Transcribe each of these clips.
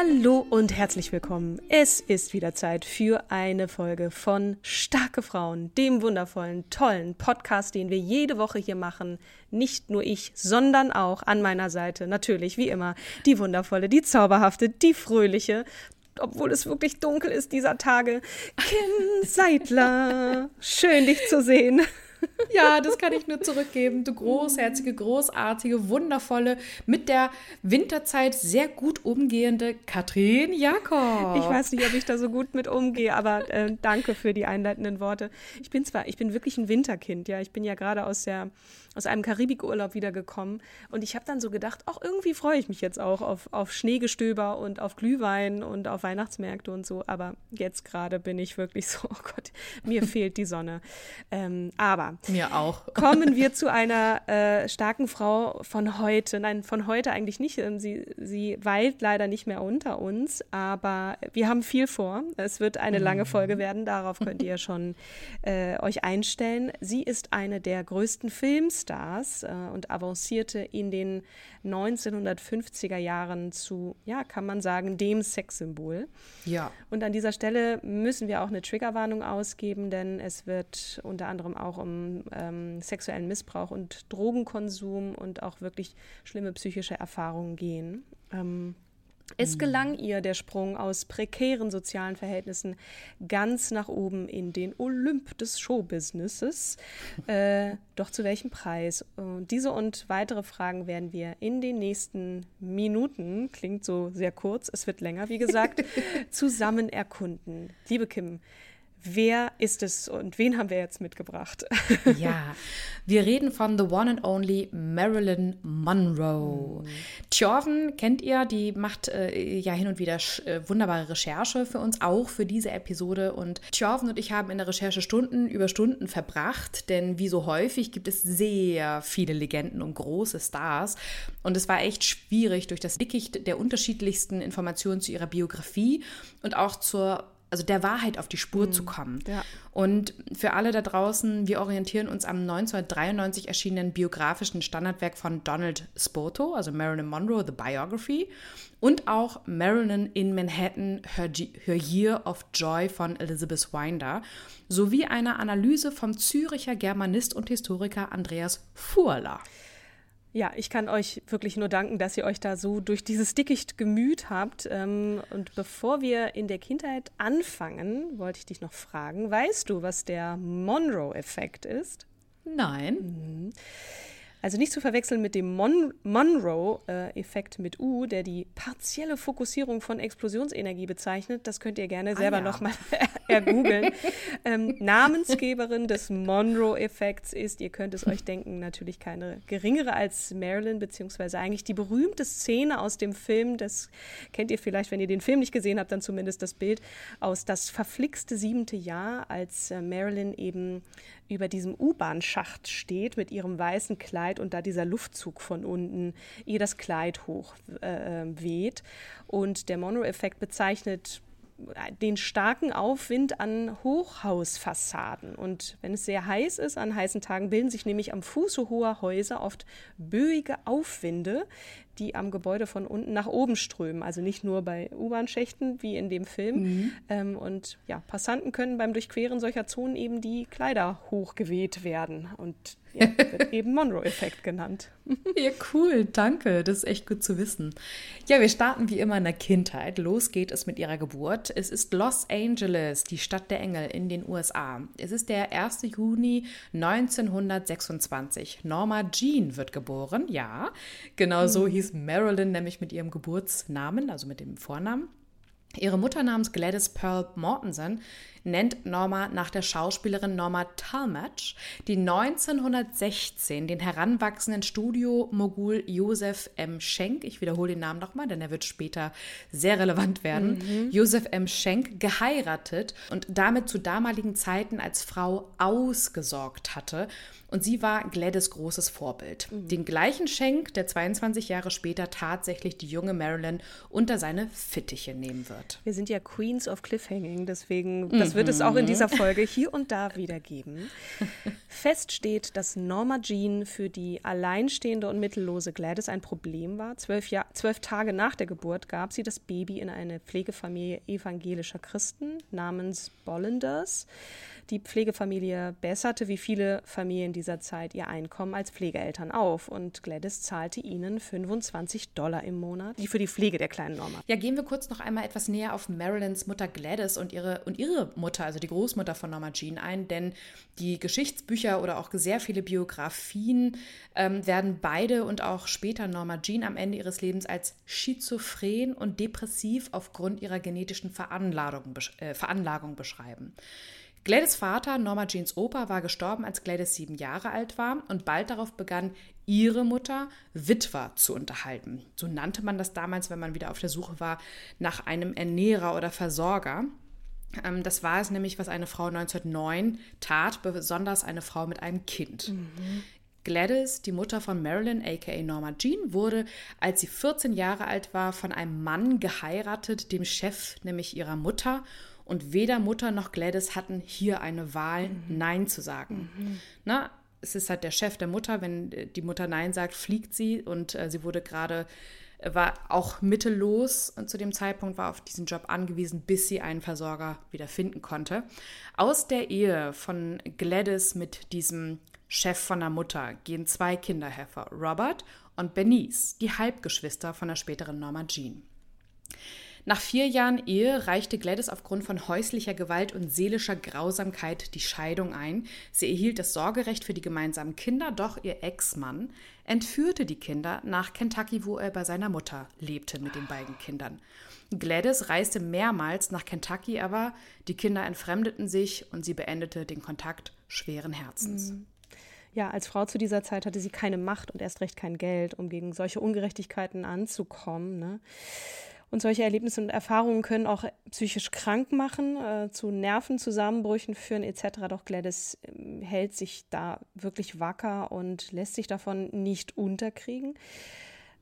Hallo und herzlich willkommen. Es ist wieder Zeit für eine Folge von Starke Frauen, dem wundervollen, tollen Podcast, den wir jede Woche hier machen. Nicht nur ich, sondern auch an meiner Seite natürlich, wie immer, die wundervolle, die zauberhafte, die fröhliche, obwohl es wirklich dunkel ist dieser Tage, Kim Seidler. Schön, dich zu sehen. Ja, das kann ich nur zurückgeben. Du großherzige, großartige, wundervolle, mit der Winterzeit sehr gut umgehende Katrin Jakob. Ich weiß nicht, ob ich da so gut mit umgehe, aber äh, danke für die einleitenden Worte. Ich bin zwar, ich bin wirklich ein Winterkind, ja. Ich bin ja gerade aus der aus einem Karibikurlaub wiedergekommen und ich habe dann so gedacht, auch irgendwie freue ich mich jetzt auch auf, auf Schneegestöber und auf Glühwein und auf Weihnachtsmärkte und so, aber jetzt gerade bin ich wirklich so, oh Gott, mir fehlt die Sonne. Ähm, aber mir auch. kommen wir zu einer äh, starken Frau von heute. Nein, von heute eigentlich nicht. Ähm, sie, sie weilt leider nicht mehr unter uns, aber wir haben viel vor. Es wird eine lange Folge werden, darauf könnt ihr schon äh, euch einstellen. Sie ist eine der größten Filmstars äh, und avancierte in den 1950er Jahren zu, ja, kann man sagen, dem Sexsymbol. Ja. Und an dieser Stelle müssen wir auch eine Triggerwarnung ausgeben, denn es wird unter anderem auch um ähm, sexuellen Missbrauch und Drogenkonsum und auch wirklich schlimme psychische Erfahrungen gehen. Ähm, es gelang ihr der Sprung aus prekären sozialen Verhältnissen ganz nach oben in den Olymp des Showbusinesses. Äh, doch zu welchem Preis? Und diese und weitere Fragen werden wir in den nächsten Minuten, klingt so sehr kurz, es wird länger, wie gesagt, zusammen erkunden. Liebe Kim, Wer ist es und wen haben wir jetzt mitgebracht? Ja, wir reden von The One and Only Marilyn Monroe. Mhm. Tjorven kennt ihr, die macht äh, ja hin und wieder äh, wunderbare Recherche für uns, auch für diese Episode. Und Tjorven und ich haben in der Recherche Stunden über Stunden verbracht, denn wie so häufig gibt es sehr viele Legenden und große Stars. Und es war echt schwierig, durch das Dickicht der unterschiedlichsten Informationen zu ihrer Biografie und auch zur also der Wahrheit auf die Spur mhm. zu kommen. Ja. Und für alle da draußen, wir orientieren uns am 1993 erschienenen biografischen Standardwerk von Donald Spoto, also Marilyn Monroe, The Biography, und auch Marilyn in Manhattan, Her, Her Year of Joy von Elizabeth Winder, sowie einer Analyse vom Züricher Germanist und Historiker Andreas Fuhrler. Ja, ich kann euch wirklich nur danken, dass ihr euch da so durch dieses Dickicht gemüht habt. Ähm, und bevor wir in der Kindheit anfangen, wollte ich dich noch fragen, weißt du, was der Monroe-Effekt ist? Nein. Mhm. Also nicht zu verwechseln mit dem Mon Monroe-Effekt mit U, der die partielle Fokussierung von Explosionsenergie bezeichnet. Das könnt ihr gerne selber ah, ja. nochmal ergoogeln. ähm, Namensgeberin des Monroe-Effekts ist, ihr könnt es euch denken, natürlich keine geringere als Marilyn, beziehungsweise eigentlich die berühmte Szene aus dem Film, das kennt ihr vielleicht, wenn ihr den Film nicht gesehen habt, dann zumindest das Bild aus Das verflixte siebente Jahr, als äh, Marilyn eben über diesem U-Bahn-Schacht steht mit ihrem weißen Kleid und da dieser Luftzug von unten ihr das Kleid hoch äh, weht. Und der Monroe-Effekt bezeichnet den starken Aufwind an Hochhausfassaden. Und wenn es sehr heiß ist, an heißen Tagen bilden sich nämlich am Fuße hoher Häuser oft böige Aufwinde, die am Gebäude von unten nach oben strömen. Also nicht nur bei U-Bahn-Schächten wie in dem Film. Mhm. Ähm, und ja, Passanten können beim Durchqueren solcher Zonen eben die Kleider hochgeweht werden. Und ja, wird eben Monroe-Effekt genannt. Ja, cool, danke. Das ist echt gut zu wissen. Ja, wir starten wie immer in der Kindheit. Los geht es mit ihrer Geburt. Es ist Los Angeles, die Stadt der Engel in den USA. Es ist der 1. Juni 1926. Norma Jean wird geboren, ja. Genau so hm. Hieß Marilyn nämlich mit ihrem Geburtsnamen, also mit dem Vornamen. Ihre Mutter namens Gladys Pearl Mortensen nennt Norma nach der Schauspielerin Norma Talmadge, die 1916 den heranwachsenden Studio-Mogul Josef M. Schenk, ich wiederhole den Namen nochmal, denn er wird später sehr relevant werden, mhm. Josef M. Schenk geheiratet und damit zu damaligen Zeiten als Frau ausgesorgt hatte und sie war Gladys großes Vorbild. Mhm. Den gleichen Schenk, der 22 Jahre später tatsächlich die junge Marilyn unter seine Fittiche nehmen wird. Wir sind ja Queens of Cliffhanging, deswegen, das wird es auch in dieser mhm. Folge hier und da wieder geben. Fest steht, dass Norma Jean für die alleinstehende und mittellose Gladys ein Problem war. Zwölf, Jahr, zwölf Tage nach der Geburt gab sie das Baby in eine Pflegefamilie evangelischer Christen namens Bollenders. Die Pflegefamilie besserte wie viele Familien dieser Zeit ihr Einkommen als Pflegeeltern auf und Gladys zahlte ihnen 25 Dollar im Monat für die Pflege der kleinen Norma. Ja, gehen wir kurz noch einmal etwas näher auf Marilyns Mutter Gladys und ihre, und ihre Mutter, also die Großmutter von Norma Jean ein, denn die Geschichtsbücher oder auch sehr viele Biografien ähm, werden beide und auch später Norma Jean am Ende ihres Lebens als schizophren und depressiv aufgrund ihrer genetischen Veranlagung, äh, Veranlagung beschreiben. Gladys Vater, Norma Jeans Opa, war gestorben, als Gladys sieben Jahre alt war und bald darauf begann ihre Mutter Witwer zu unterhalten. So nannte man das damals, wenn man wieder auf der Suche war nach einem Ernährer oder Versorger. Ähm, das war es nämlich, was eine Frau 1909 tat, besonders eine Frau mit einem Kind. Mhm. Gladys, die Mutter von Marilyn, aka Norma Jean, wurde, als sie 14 Jahre alt war, von einem Mann geheiratet, dem Chef nämlich ihrer Mutter. Und weder Mutter noch Gladys hatten hier eine Wahl, mhm. Nein zu sagen. Mhm. Na, es ist halt der Chef der Mutter. Wenn die Mutter Nein sagt, fliegt sie. Und äh, sie wurde gerade, äh, war auch mittellos und zu dem Zeitpunkt war auf diesen Job angewiesen, bis sie einen Versorger wieder finden konnte. Aus der Ehe von Gladys mit diesem Chef von der Mutter gehen zwei Kinder hervor, Robert und Bernice, die Halbgeschwister von der späteren Norma Jean. Nach vier Jahren Ehe reichte Gladys aufgrund von häuslicher Gewalt und seelischer Grausamkeit die Scheidung ein. Sie erhielt das Sorgerecht für die gemeinsamen Kinder, doch ihr Ex-Mann entführte die Kinder nach Kentucky, wo er bei seiner Mutter lebte mit den beiden Kindern. Gladys reiste mehrmals nach Kentucky, aber die Kinder entfremdeten sich und sie beendete den Kontakt schweren Herzens. Mhm. Ja, als Frau zu dieser Zeit hatte sie keine Macht und erst recht kein Geld, um gegen solche Ungerechtigkeiten anzukommen. Ne? Und solche Erlebnisse und Erfahrungen können auch psychisch krank machen, äh, zu Nervenzusammenbrüchen führen etc. Doch Gladys äh, hält sich da wirklich wacker und lässt sich davon nicht unterkriegen.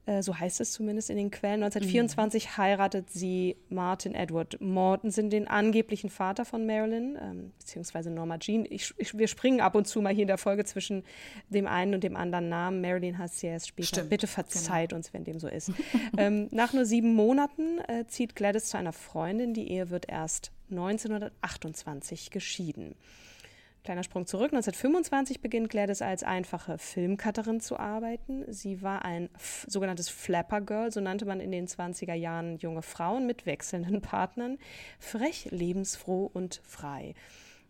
Äh, so heißt es zumindest in den Quellen. 1924 mhm. heiratet sie Martin Edward Mortensen, den angeblichen Vater von Marilyn, ähm, beziehungsweise Norma Jean. Ich, ich, wir springen ab und zu mal hier in der Folge zwischen dem einen und dem anderen Namen. Marilyn heißt sie erst später. Stimmt. Bitte verzeiht genau. uns, wenn dem so ist. ähm, nach nur sieben Monaten äh, zieht Gladys zu einer Freundin. Die Ehe wird erst 1928 geschieden. Kleiner Sprung zurück. 1925 beginnt Gladys als einfache Filmcutterin zu arbeiten. Sie war ein sogenanntes Flapper Girl, so nannte man in den 20er Jahren junge Frauen mit wechselnden Partnern. Frech, lebensfroh und frei.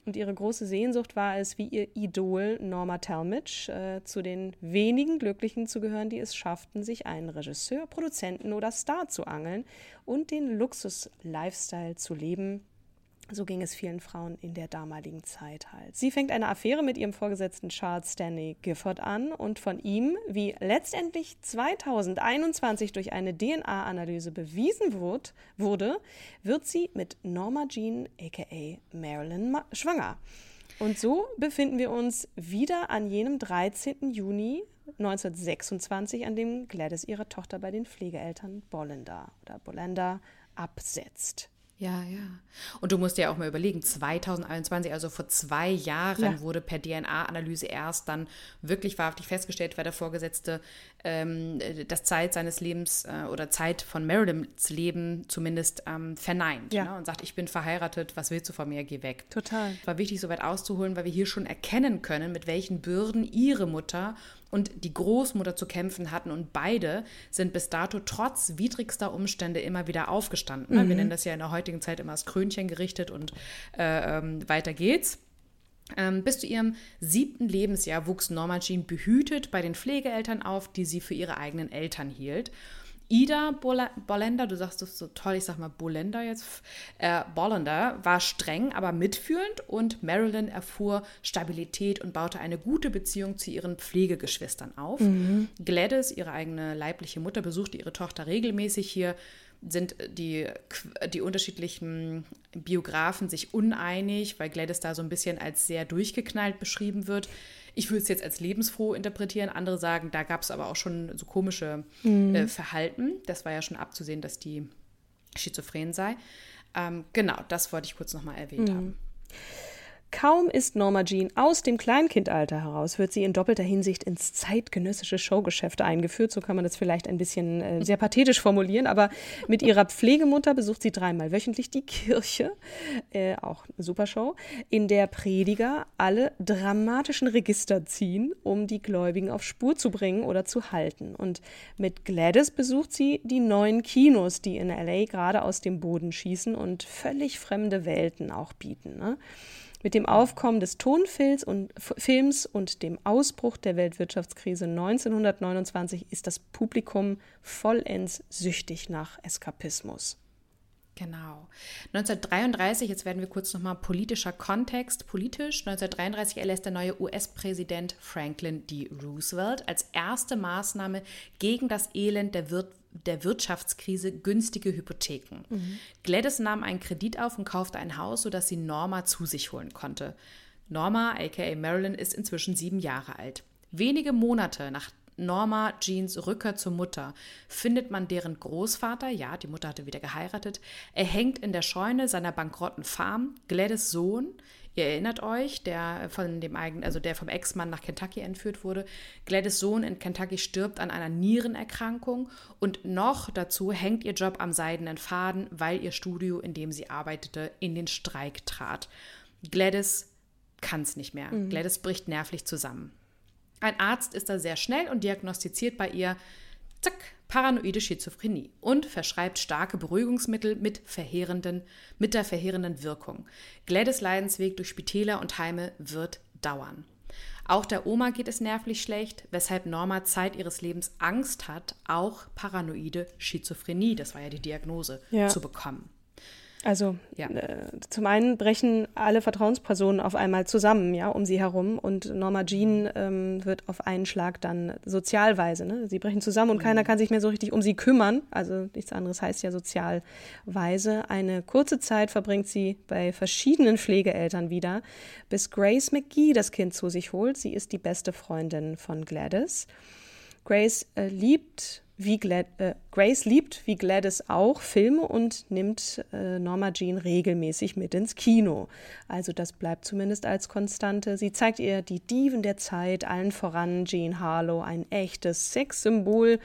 Und ihre große Sehnsucht war es, wie ihr Idol Norma Talmadge äh, zu den wenigen Glücklichen zu gehören, die es schafften, sich einen Regisseur, Produzenten oder Star zu angeln und den Luxus-Lifestyle zu leben, so ging es vielen Frauen in der damaligen Zeit halt. Sie fängt eine Affäre mit ihrem Vorgesetzten Charles Stanley Gifford an und von ihm, wie letztendlich 2021 durch eine DNA-Analyse bewiesen wurde, wird sie mit Norma Jean aka Marilyn Ma schwanger. Und so befinden wir uns wieder an jenem 13. Juni 1926, an dem Gladys ihre Tochter bei den Pflegeeltern Bollender oder Bolender absetzt. Ja, ja. Und du musst dir auch mal überlegen, 2021, also vor zwei Jahren, ja. wurde per DNA-Analyse erst dann wirklich wahrhaftig festgestellt, wer der Vorgesetzte ähm, das Zeit seines Lebens äh, oder Zeit von Marilyns Leben zumindest ähm, verneint ja. ne? und sagt, ich bin verheiratet, was willst du von mir, geh weg. Total. Es war wichtig, so weit auszuholen, weil wir hier schon erkennen können, mit welchen Bürden ihre Mutter und die Großmutter zu kämpfen hatten. Und beide sind bis dato trotz widrigster Umstände immer wieder aufgestanden. Mhm. Wir nennen das ja in der heutigen Zeit immer das Krönchen gerichtet und äh, ähm, weiter geht's. Ähm, bis zu ihrem siebten Lebensjahr wuchs Norma Jean behütet bei den Pflegeeltern auf, die sie für ihre eigenen Eltern hielt. Ida Bollender, du sagst das so toll, ich sag mal Bolender jetzt, äh, Bollender war streng, aber mitfühlend und Marilyn erfuhr Stabilität und baute eine gute Beziehung zu ihren Pflegegeschwistern auf. Mhm. Gladys, ihre eigene leibliche Mutter, besuchte ihre Tochter regelmäßig hier sind die, die unterschiedlichen Biografen sich uneinig, weil Gladys da so ein bisschen als sehr durchgeknallt beschrieben wird. Ich würde es jetzt als lebensfroh interpretieren. Andere sagen, da gab es aber auch schon so komische mhm. äh, Verhalten. Das war ja schon abzusehen, dass die schizophren sei. Ähm, genau, das wollte ich kurz nochmal erwähnt mhm. haben. Kaum ist Norma Jean aus dem Kleinkindalter heraus, wird sie in doppelter Hinsicht ins zeitgenössische Showgeschäft eingeführt. So kann man das vielleicht ein bisschen äh, sehr pathetisch formulieren. Aber mit ihrer Pflegemutter besucht sie dreimal wöchentlich die Kirche, äh, auch eine super Show, in der Prediger alle dramatischen Register ziehen, um die Gläubigen auf Spur zu bringen oder zu halten. Und mit Gladys besucht sie die neuen Kinos, die in LA gerade aus dem Boden schießen und völlig fremde Welten auch bieten. Ne? Mit dem Aufkommen des Tonfilms und, Films und dem Ausbruch der Weltwirtschaftskrise 1929 ist das Publikum vollends süchtig nach Eskapismus. Genau. 1933, jetzt werden wir kurz nochmal politischer Kontext, politisch. 1933 erlässt der neue US-Präsident Franklin D. Roosevelt als erste Maßnahme gegen das Elend der der Wirtschaftskrise günstige Hypotheken. Mhm. Gladys nahm einen Kredit auf und kaufte ein Haus, sodass sie Norma zu sich holen konnte. Norma, aka Marilyn, ist inzwischen sieben Jahre alt. Wenige Monate nach Norma Jeans Rückkehr zur Mutter findet man deren Großvater, ja, die Mutter hatte wieder geheiratet, er hängt in der Scheune seiner bankrotten Farm. Gladys Sohn Ihr erinnert euch, der von dem eigenen, also der vom Ex-Mann nach Kentucky entführt wurde. Gladys Sohn in Kentucky stirbt an einer Nierenerkrankung und noch dazu hängt ihr Job am seidenen Faden, weil ihr Studio, in dem sie arbeitete, in den Streik trat. Gladys kann es nicht mehr. Mhm. Gladys bricht nervlich zusammen. Ein Arzt ist da sehr schnell und diagnostiziert bei ihr, zack, paranoide Schizophrenie und verschreibt starke Beruhigungsmittel mit, verheerenden, mit der verheerenden Wirkung. Gladys Leidensweg durch Spitäler und Heime wird dauern. Auch der Oma geht es nervlich schlecht, weshalb Norma Zeit ihres Lebens Angst hat, auch paranoide Schizophrenie, das war ja die Diagnose, ja. zu bekommen. Also ja. äh, zum einen brechen alle Vertrauenspersonen auf einmal zusammen, ja, um sie herum und Norma Jean ähm, wird auf einen Schlag dann sozialweise. Ne? Sie brechen zusammen und mhm. keiner kann sich mehr so richtig um sie kümmern. Also nichts anderes heißt ja sozialweise. Eine kurze Zeit verbringt sie bei verschiedenen Pflegeeltern wieder, bis Grace McGee das Kind zu sich holt. Sie ist die beste Freundin von Gladys. Grace äh, liebt wie Glad äh, Grace liebt, wie Gladys auch, Filme und nimmt äh, Norma Jean regelmäßig mit ins Kino. Also das bleibt zumindest als Konstante. Sie zeigt ihr die Diven der Zeit, allen voran Jean Harlow, ein echtes Sexsymbol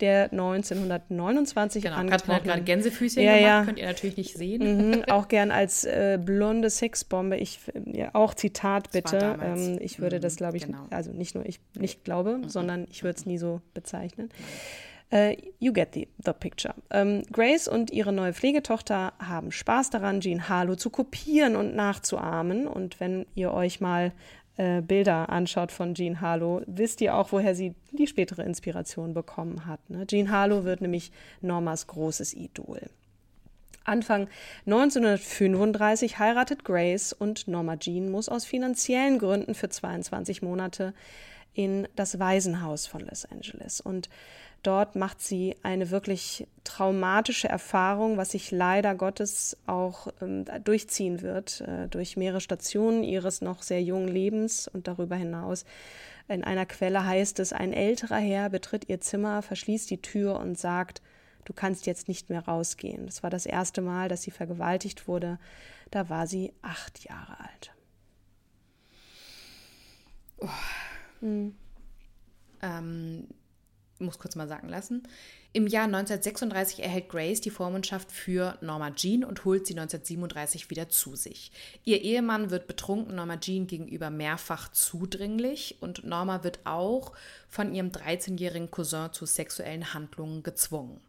der 1929 genau, Katrin hat gerade Gänsefüßchen ja, gemacht, ja. könnt ihr natürlich nicht sehen. Mhm, auch gern als äh, blonde Sexbombe. Ich, ja, auch Zitat bitte. Ähm, ich würde mhm, das, glaube ich, genau. also nicht nur ich nicht glaube, mhm. sondern ich würde es nie so bezeichnen. Uh, you get the, the picture. Um, Grace und ihre neue Pflegetochter haben Spaß daran, Jean Harlow zu kopieren und nachzuahmen. Und wenn ihr euch mal äh, Bilder anschaut von Jean Harlow, wisst ihr auch, woher sie die spätere Inspiration bekommen hat. Ne? Jean Harlow wird nämlich Normas großes Idol. Anfang 1935 heiratet Grace und Norma Jean muss aus finanziellen Gründen für 22 Monate in das Waisenhaus von Los Angeles. Und Dort macht sie eine wirklich traumatische Erfahrung, was sich leider Gottes auch ähm, durchziehen wird, äh, durch mehrere Stationen ihres noch sehr jungen Lebens und darüber hinaus. In einer Quelle heißt es, ein älterer Herr betritt ihr Zimmer, verschließt die Tür und sagt, du kannst jetzt nicht mehr rausgehen. Das war das erste Mal, dass sie vergewaltigt wurde. Da war sie acht Jahre alt. Oh. Hm. Ähm, muss kurz mal sagen lassen. Im Jahr 1936 erhält Grace die Vormundschaft für Norma Jean und holt sie 1937 wieder zu sich. Ihr Ehemann wird betrunken Norma Jean gegenüber mehrfach zudringlich und Norma wird auch von ihrem 13-jährigen Cousin zu sexuellen Handlungen gezwungen.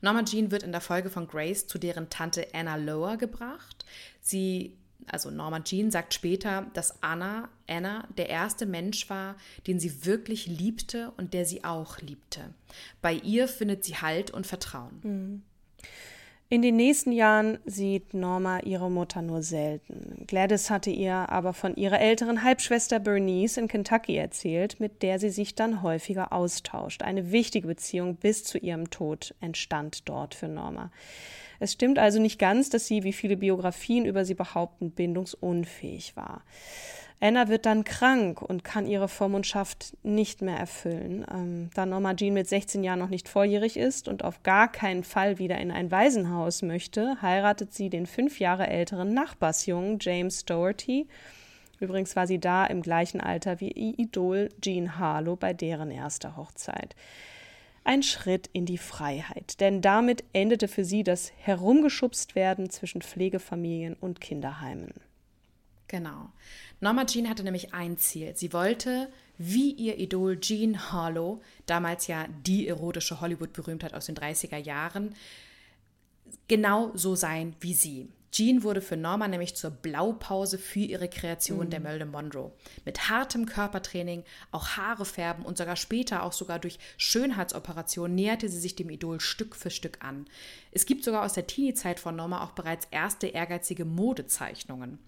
Norma Jean wird in der Folge von Grace zu deren Tante Anna Lower gebracht. Sie also Norma Jean sagt später, dass Anna, Anna der erste Mensch war, den sie wirklich liebte und der sie auch liebte. Bei ihr findet sie Halt und Vertrauen. Mhm. In den nächsten Jahren sieht Norma ihre Mutter nur selten. Gladys hatte ihr aber von ihrer älteren Halbschwester Bernice in Kentucky erzählt, mit der sie sich dann häufiger austauscht. Eine wichtige Beziehung bis zu ihrem Tod entstand dort für Norma. Es stimmt also nicht ganz, dass sie, wie viele Biografien über sie behaupten, bindungsunfähig war. Anna wird dann krank und kann ihre Vormundschaft nicht mehr erfüllen. Ähm, da Norma Jean mit 16 Jahren noch nicht volljährig ist und auf gar keinen Fall wieder in ein Waisenhaus möchte, heiratet sie den fünf Jahre älteren Nachbarsjungen James Doherty. Übrigens war sie da im gleichen Alter wie ihr Idol Jean Harlow bei deren erster Hochzeit ein Schritt in die Freiheit, denn damit endete für sie das Herumgeschubst werden zwischen Pflegefamilien und Kinderheimen. Genau. Norma Jean hatte nämlich ein Ziel. Sie wollte, wie ihr Idol Jean Harlow, damals ja die erotische Hollywood-Berühmtheit aus den 30er Jahren, genau so sein wie sie. Jean wurde für Norma nämlich zur Blaupause für ihre Kreation mhm. der Marilyn Monroe. Mit hartem Körpertraining, auch Haare färben und sogar später auch sogar durch Schönheitsoperationen näherte sie sich dem Idol Stück für Stück an. Es gibt sogar aus der Teenie-Zeit von Norma auch bereits erste ehrgeizige Modezeichnungen.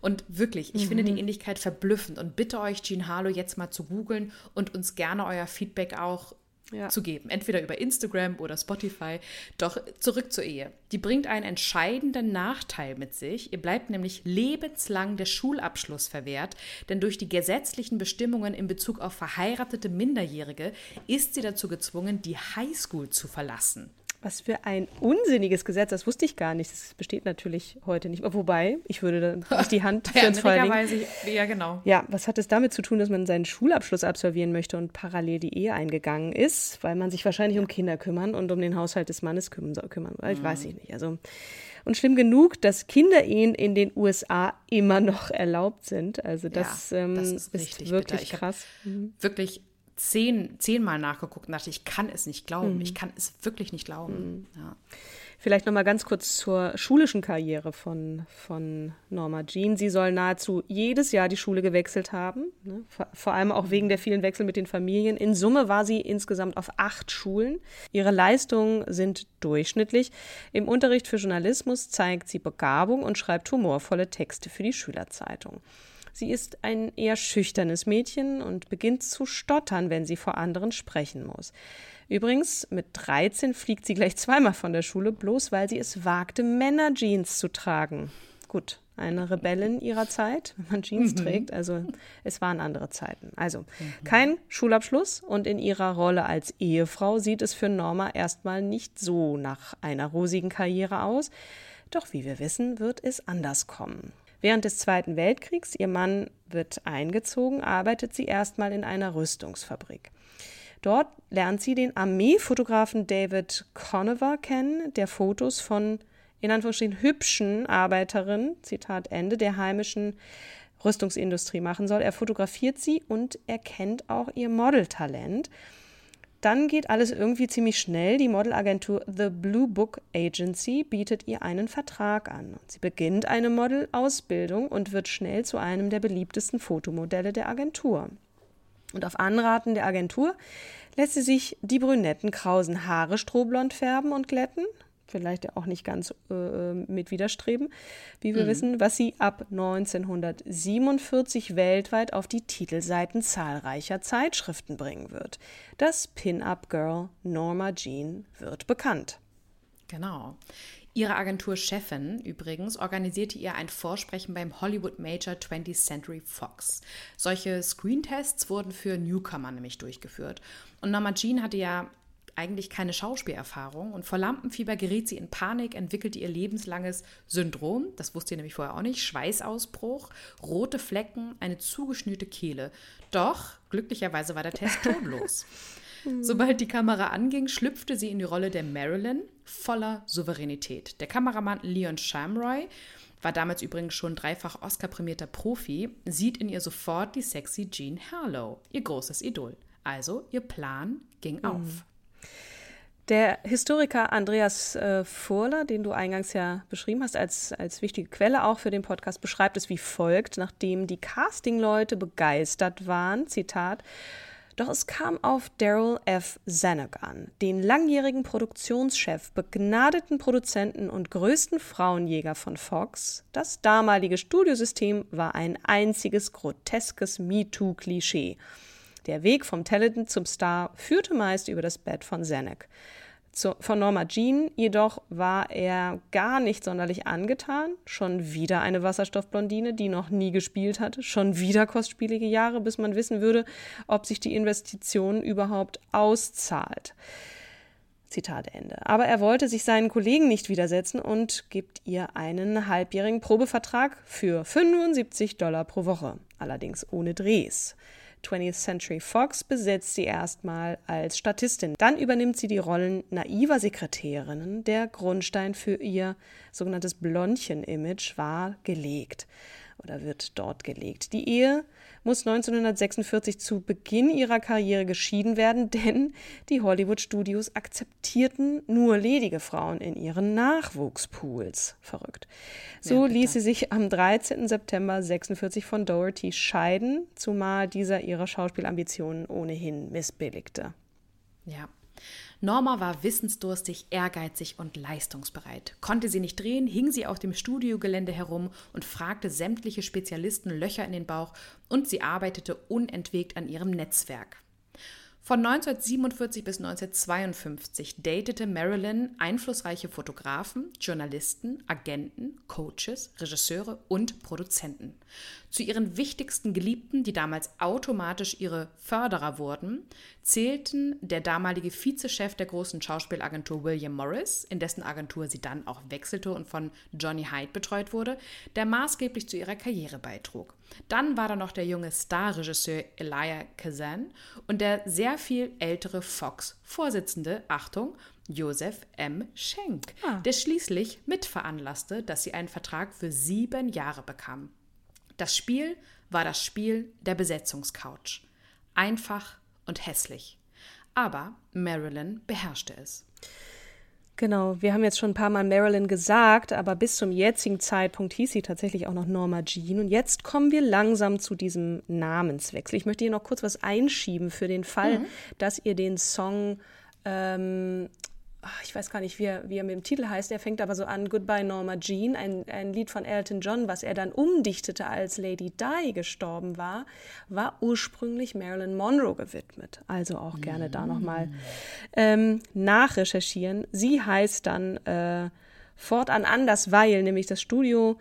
Und wirklich, ich mhm. finde die mhm. Ähnlichkeit verblüffend und bitte euch, Jean Harlow jetzt mal zu googeln und uns gerne euer Feedback auch ja. zu geben, entweder über Instagram oder Spotify. Doch zurück zur Ehe. Die bringt einen entscheidenden Nachteil mit sich. Ihr bleibt nämlich lebenslang der Schulabschluss verwehrt, denn durch die gesetzlichen Bestimmungen in Bezug auf verheiratete Minderjährige ist sie dazu gezwungen, die Highschool zu verlassen. Was für ein unsinniges Gesetz, das wusste ich gar nicht. Das besteht natürlich heute nicht. Wobei, ich würde dann nicht die Hand für ja, ins Feuer legen. Ja, genau. Ja, was hat es damit zu tun, dass man seinen Schulabschluss absolvieren möchte und parallel die Ehe eingegangen ist? Weil man sich wahrscheinlich um Kinder kümmern und um den Haushalt des Mannes kümmern soll. Kümmern. Ich mhm. weiß ich nicht. Also, und schlimm genug, dass Kinderehen in den USA immer noch erlaubt sind. Also das, ja, ähm, das ist, ist wirklich krass. Mhm. Wirklich zehn, zehnmal nachgeguckt und dachte, ich kann es nicht glauben. Mhm. Ich kann es wirklich nicht glauben. Mhm. Ja. Vielleicht noch mal ganz kurz zur schulischen Karriere von, von Norma Jean. Sie soll nahezu jedes Jahr die Schule gewechselt haben, ne? vor, vor, allem auch wegen der vielen Wechsel mit den Familien. In Summe war sie insgesamt auf acht Schulen. Ihre Leistungen sind durchschnittlich. Im Unterricht für Journalismus zeigt sie Begabung und schreibt humorvolle Texte für die Schülerzeitung. Sie ist ein eher schüchternes Mädchen und beginnt zu stottern, wenn sie vor anderen sprechen muss. Übrigens, mit 13 fliegt sie gleich zweimal von der Schule, bloß weil sie es wagte, Männerjeans zu tragen. Gut, eine Rebellin ihrer Zeit, wenn man Jeans mhm. trägt. Also es waren andere Zeiten. Also mhm. kein Schulabschluss und in ihrer Rolle als Ehefrau sieht es für Norma erstmal nicht so nach einer rosigen Karriere aus. Doch wie wir wissen, wird es anders kommen. Während des Zweiten Weltkriegs, ihr Mann wird eingezogen, arbeitet sie erstmal in einer Rüstungsfabrik. Dort lernt sie den Armeefotografen David Conover kennen, der Fotos von in Anführungsstrichen hübschen Arbeiterinnen, Zitat Ende, der heimischen Rüstungsindustrie machen soll. Er fotografiert sie und erkennt auch ihr Modeltalent. Dann geht alles irgendwie ziemlich schnell. Die Modelagentur The Blue Book Agency bietet ihr einen Vertrag an. Sie beginnt eine Modelausbildung und wird schnell zu einem der beliebtesten Fotomodelle der Agentur. Und auf Anraten der Agentur lässt sie sich die brünetten krausen Haare strohblond färben und glätten vielleicht auch nicht ganz äh, mit widerstreben, wie wir mhm. wissen, was sie ab 1947 weltweit auf die Titelseiten zahlreicher Zeitschriften bringen wird. Das Pin-Up-Girl Norma Jean wird bekannt. Genau. Ihre Agenturchefin übrigens organisierte ihr ein Vorsprechen beim Hollywood Major 20th Century Fox. Solche Screentests wurden für Newcomer nämlich durchgeführt. Und Norma Jean hatte ja eigentlich keine Schauspielerfahrung und vor Lampenfieber geriet sie in Panik, entwickelte ihr lebenslanges Syndrom, das wusste ihr nämlich vorher auch nicht, Schweißausbruch, rote Flecken, eine zugeschnürte Kehle. Doch glücklicherweise war der Test tonlos. Sobald die Kamera anging, schlüpfte sie in die Rolle der Marilyn voller Souveränität. Der Kameramann Leon Shamroy war damals übrigens schon dreifach Oscar-prämierter Profi, sieht in ihr sofort die sexy Jean Harlow, ihr großes Idol. Also ihr Plan ging mhm. auf. Der Historiker Andreas äh, Furler, den du eingangs ja beschrieben hast als, als wichtige Quelle auch für den Podcast, beschreibt es wie folgt, nachdem die Castingleute begeistert waren, Zitat, doch es kam auf Daryl F. Zanuck an, den langjährigen Produktionschef, begnadeten Produzenten und größten Frauenjäger von Fox. Das damalige Studiosystem war ein einziges groteskes MeToo-Klischee. Der Weg vom Talent zum Star führte meist über das Bett von Zanuck. Zu, von Norma Jean jedoch war er gar nicht sonderlich angetan. Schon wieder eine Wasserstoffblondine, die noch nie gespielt hatte. Schon wieder kostspielige Jahre, bis man wissen würde, ob sich die Investition überhaupt auszahlt. Zitat Ende. Aber er wollte sich seinen Kollegen nicht widersetzen und gibt ihr einen halbjährigen Probevertrag für 75 Dollar pro Woche, allerdings ohne Drehs. 20th Century Fox besetzt sie erstmal als Statistin. Dann übernimmt sie die Rollen naiver Sekretärinnen. Der Grundstein für ihr sogenanntes Blondchen-Image war gelegt oder wird dort gelegt. Die Ehe muss 1946 zu Beginn ihrer Karriere geschieden werden, denn die Hollywood-Studios akzeptierten nur ledige Frauen in ihren Nachwuchspools. Verrückt. So ja, ließ sie sich am 13. September 1946 von Doherty scheiden, zumal dieser ihre Schauspielambitionen ohnehin missbilligte. Ja, Norma war wissensdurstig, ehrgeizig und leistungsbereit. Konnte sie nicht drehen, hing sie auf dem Studiogelände herum und fragte sämtliche Spezialisten Löcher in den Bauch und sie arbeitete unentwegt an ihrem Netzwerk. Von 1947 bis 1952 datete Marilyn einflussreiche Fotografen, Journalisten, Agenten, Coaches, Regisseure und Produzenten. Zu ihren wichtigsten Geliebten, die damals automatisch ihre Förderer wurden, zählten der damalige Vizechef der großen Schauspielagentur William Morris, in dessen Agentur sie dann auch wechselte und von Johnny Hyde betreut wurde, der maßgeblich zu ihrer Karriere beitrug. Dann war da noch der junge Starregisseur Elijah Kazan und der sehr viel ältere Fox-Vorsitzende, Achtung, Joseph M. Schenk, ah. der schließlich mitveranlasste, dass sie einen Vertrag für sieben Jahre bekam. Das Spiel war das Spiel der Besetzungscouch. Einfach und hässlich. Aber Marilyn beherrschte es. Genau, wir haben jetzt schon ein paar Mal Marilyn gesagt, aber bis zum jetzigen Zeitpunkt hieß sie tatsächlich auch noch Norma Jean. Und jetzt kommen wir langsam zu diesem Namenswechsel. Ich möchte hier noch kurz was einschieben für den Fall, mhm. dass ihr den Song ähm, ich weiß gar nicht, wie er, wie er mit dem Titel heißt, er fängt aber so an, Goodbye Norma Jean, ein, ein Lied von Elton John, was er dann umdichtete, als Lady Di gestorben war, war ursprünglich Marilyn Monroe gewidmet. Also auch gerne mm. da nochmal ähm, nachrecherchieren. Sie heißt dann äh, fortan anders, weil nämlich das Studio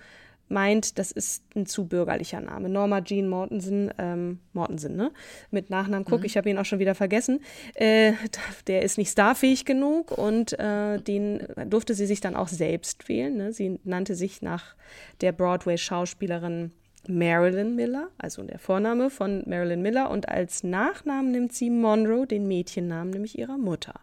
meint, das ist ein zu bürgerlicher Name. Norma Jean Mortensen, ähm, Mortensen, ne? Mit Nachnamen Cook, mhm. ich habe ihn auch schon wieder vergessen. Äh, der ist nicht starfähig genug und äh, den durfte sie sich dann auch selbst wählen. Ne? Sie nannte sich nach der Broadway-Schauspielerin Marilyn Miller, also der Vorname von Marilyn Miller, und als Nachnamen nimmt sie Monroe, den Mädchennamen, nämlich ihrer Mutter.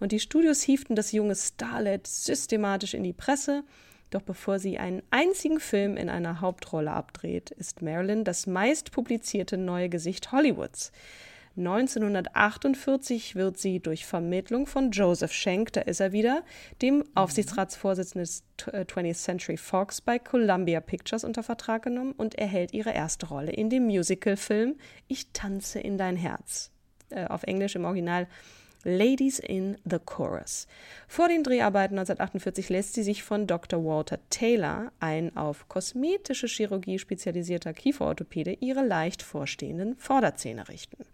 Und die Studios hieften das junge Starlet systematisch in die Presse doch bevor sie einen einzigen Film in einer Hauptrolle abdreht, ist Marilyn das meistpublizierte neue Gesicht Hollywoods. 1948 wird sie durch Vermittlung von Joseph Schenk, da ist er wieder, dem mhm. Aufsichtsratsvorsitzenden des 20th äh, Century Fox bei Columbia Pictures unter Vertrag genommen und erhält ihre erste Rolle in dem Musicalfilm Ich tanze in dein Herz. Äh, auf Englisch im Original Ladies in the Chorus. Vor den Dreharbeiten 1948 lässt sie sich von Dr. Walter Taylor, ein auf kosmetische Chirurgie spezialisierter Kieferorthopäde, ihre leicht vorstehenden Vorderzähne richten.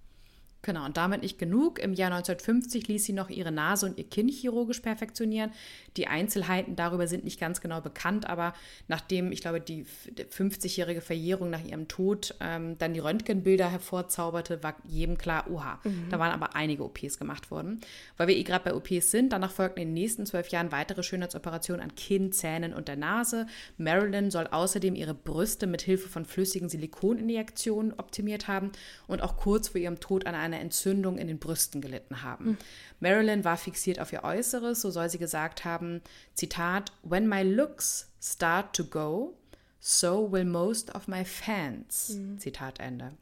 Genau, und damit nicht genug. Im Jahr 1950 ließ sie noch ihre Nase und ihr Kinn chirurgisch perfektionieren. Die Einzelheiten darüber sind nicht ganz genau bekannt, aber nachdem, ich glaube, die 50-jährige Verjährung nach ihrem Tod ähm, dann die Röntgenbilder hervorzauberte, war jedem klar, oha, mhm. da waren aber einige OPs gemacht worden. Weil wir eh gerade bei OPs sind, danach folgten in den nächsten zwölf Jahren weitere Schönheitsoperationen an Kinn, Zähnen und der Nase. Marilyn soll außerdem ihre Brüste mit Hilfe von flüssigen Silikoninjektionen optimiert haben und auch kurz vor ihrem Tod an einer eine Entzündung in den Brüsten gelitten haben. Mhm. Marilyn war fixiert auf ihr Äußeres, so soll sie gesagt haben, Zitat, When my looks start to go, so will most of my fans. Mhm. Zitat Ende.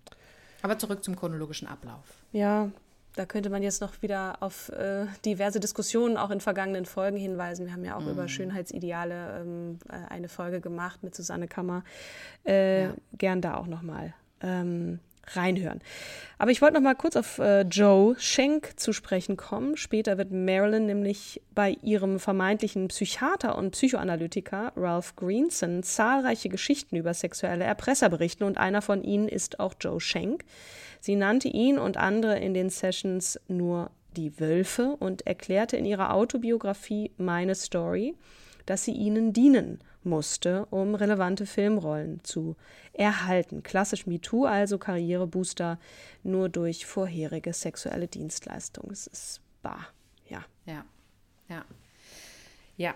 Aber zurück zum chronologischen Ablauf. Ja, da könnte man jetzt noch wieder auf äh, diverse Diskussionen auch in vergangenen Folgen hinweisen. Wir haben ja auch mm. über Schönheitsideale ähm, äh, eine Folge gemacht mit Susanne Kammer. Äh, ja. Gern da auch nochmal ähm, reinhören. Aber ich wollte noch mal kurz auf äh, Joe Schenk zu sprechen kommen. Später wird Marilyn nämlich bei ihrem vermeintlichen Psychiater und Psychoanalytiker Ralph Greenson zahlreiche Geschichten über sexuelle Erpresser berichten und einer von ihnen ist auch Joe Schenk. Sie nannte ihn und andere in den Sessions nur die Wölfe und erklärte in ihrer Autobiografie Meine Story, dass sie ihnen dienen musste, um relevante Filmrollen zu erhalten. Klassisch MeToo, also Karrierebooster nur durch vorherige sexuelle Dienstleistungen. Es ist bar, ja. Ja, ja. Ja,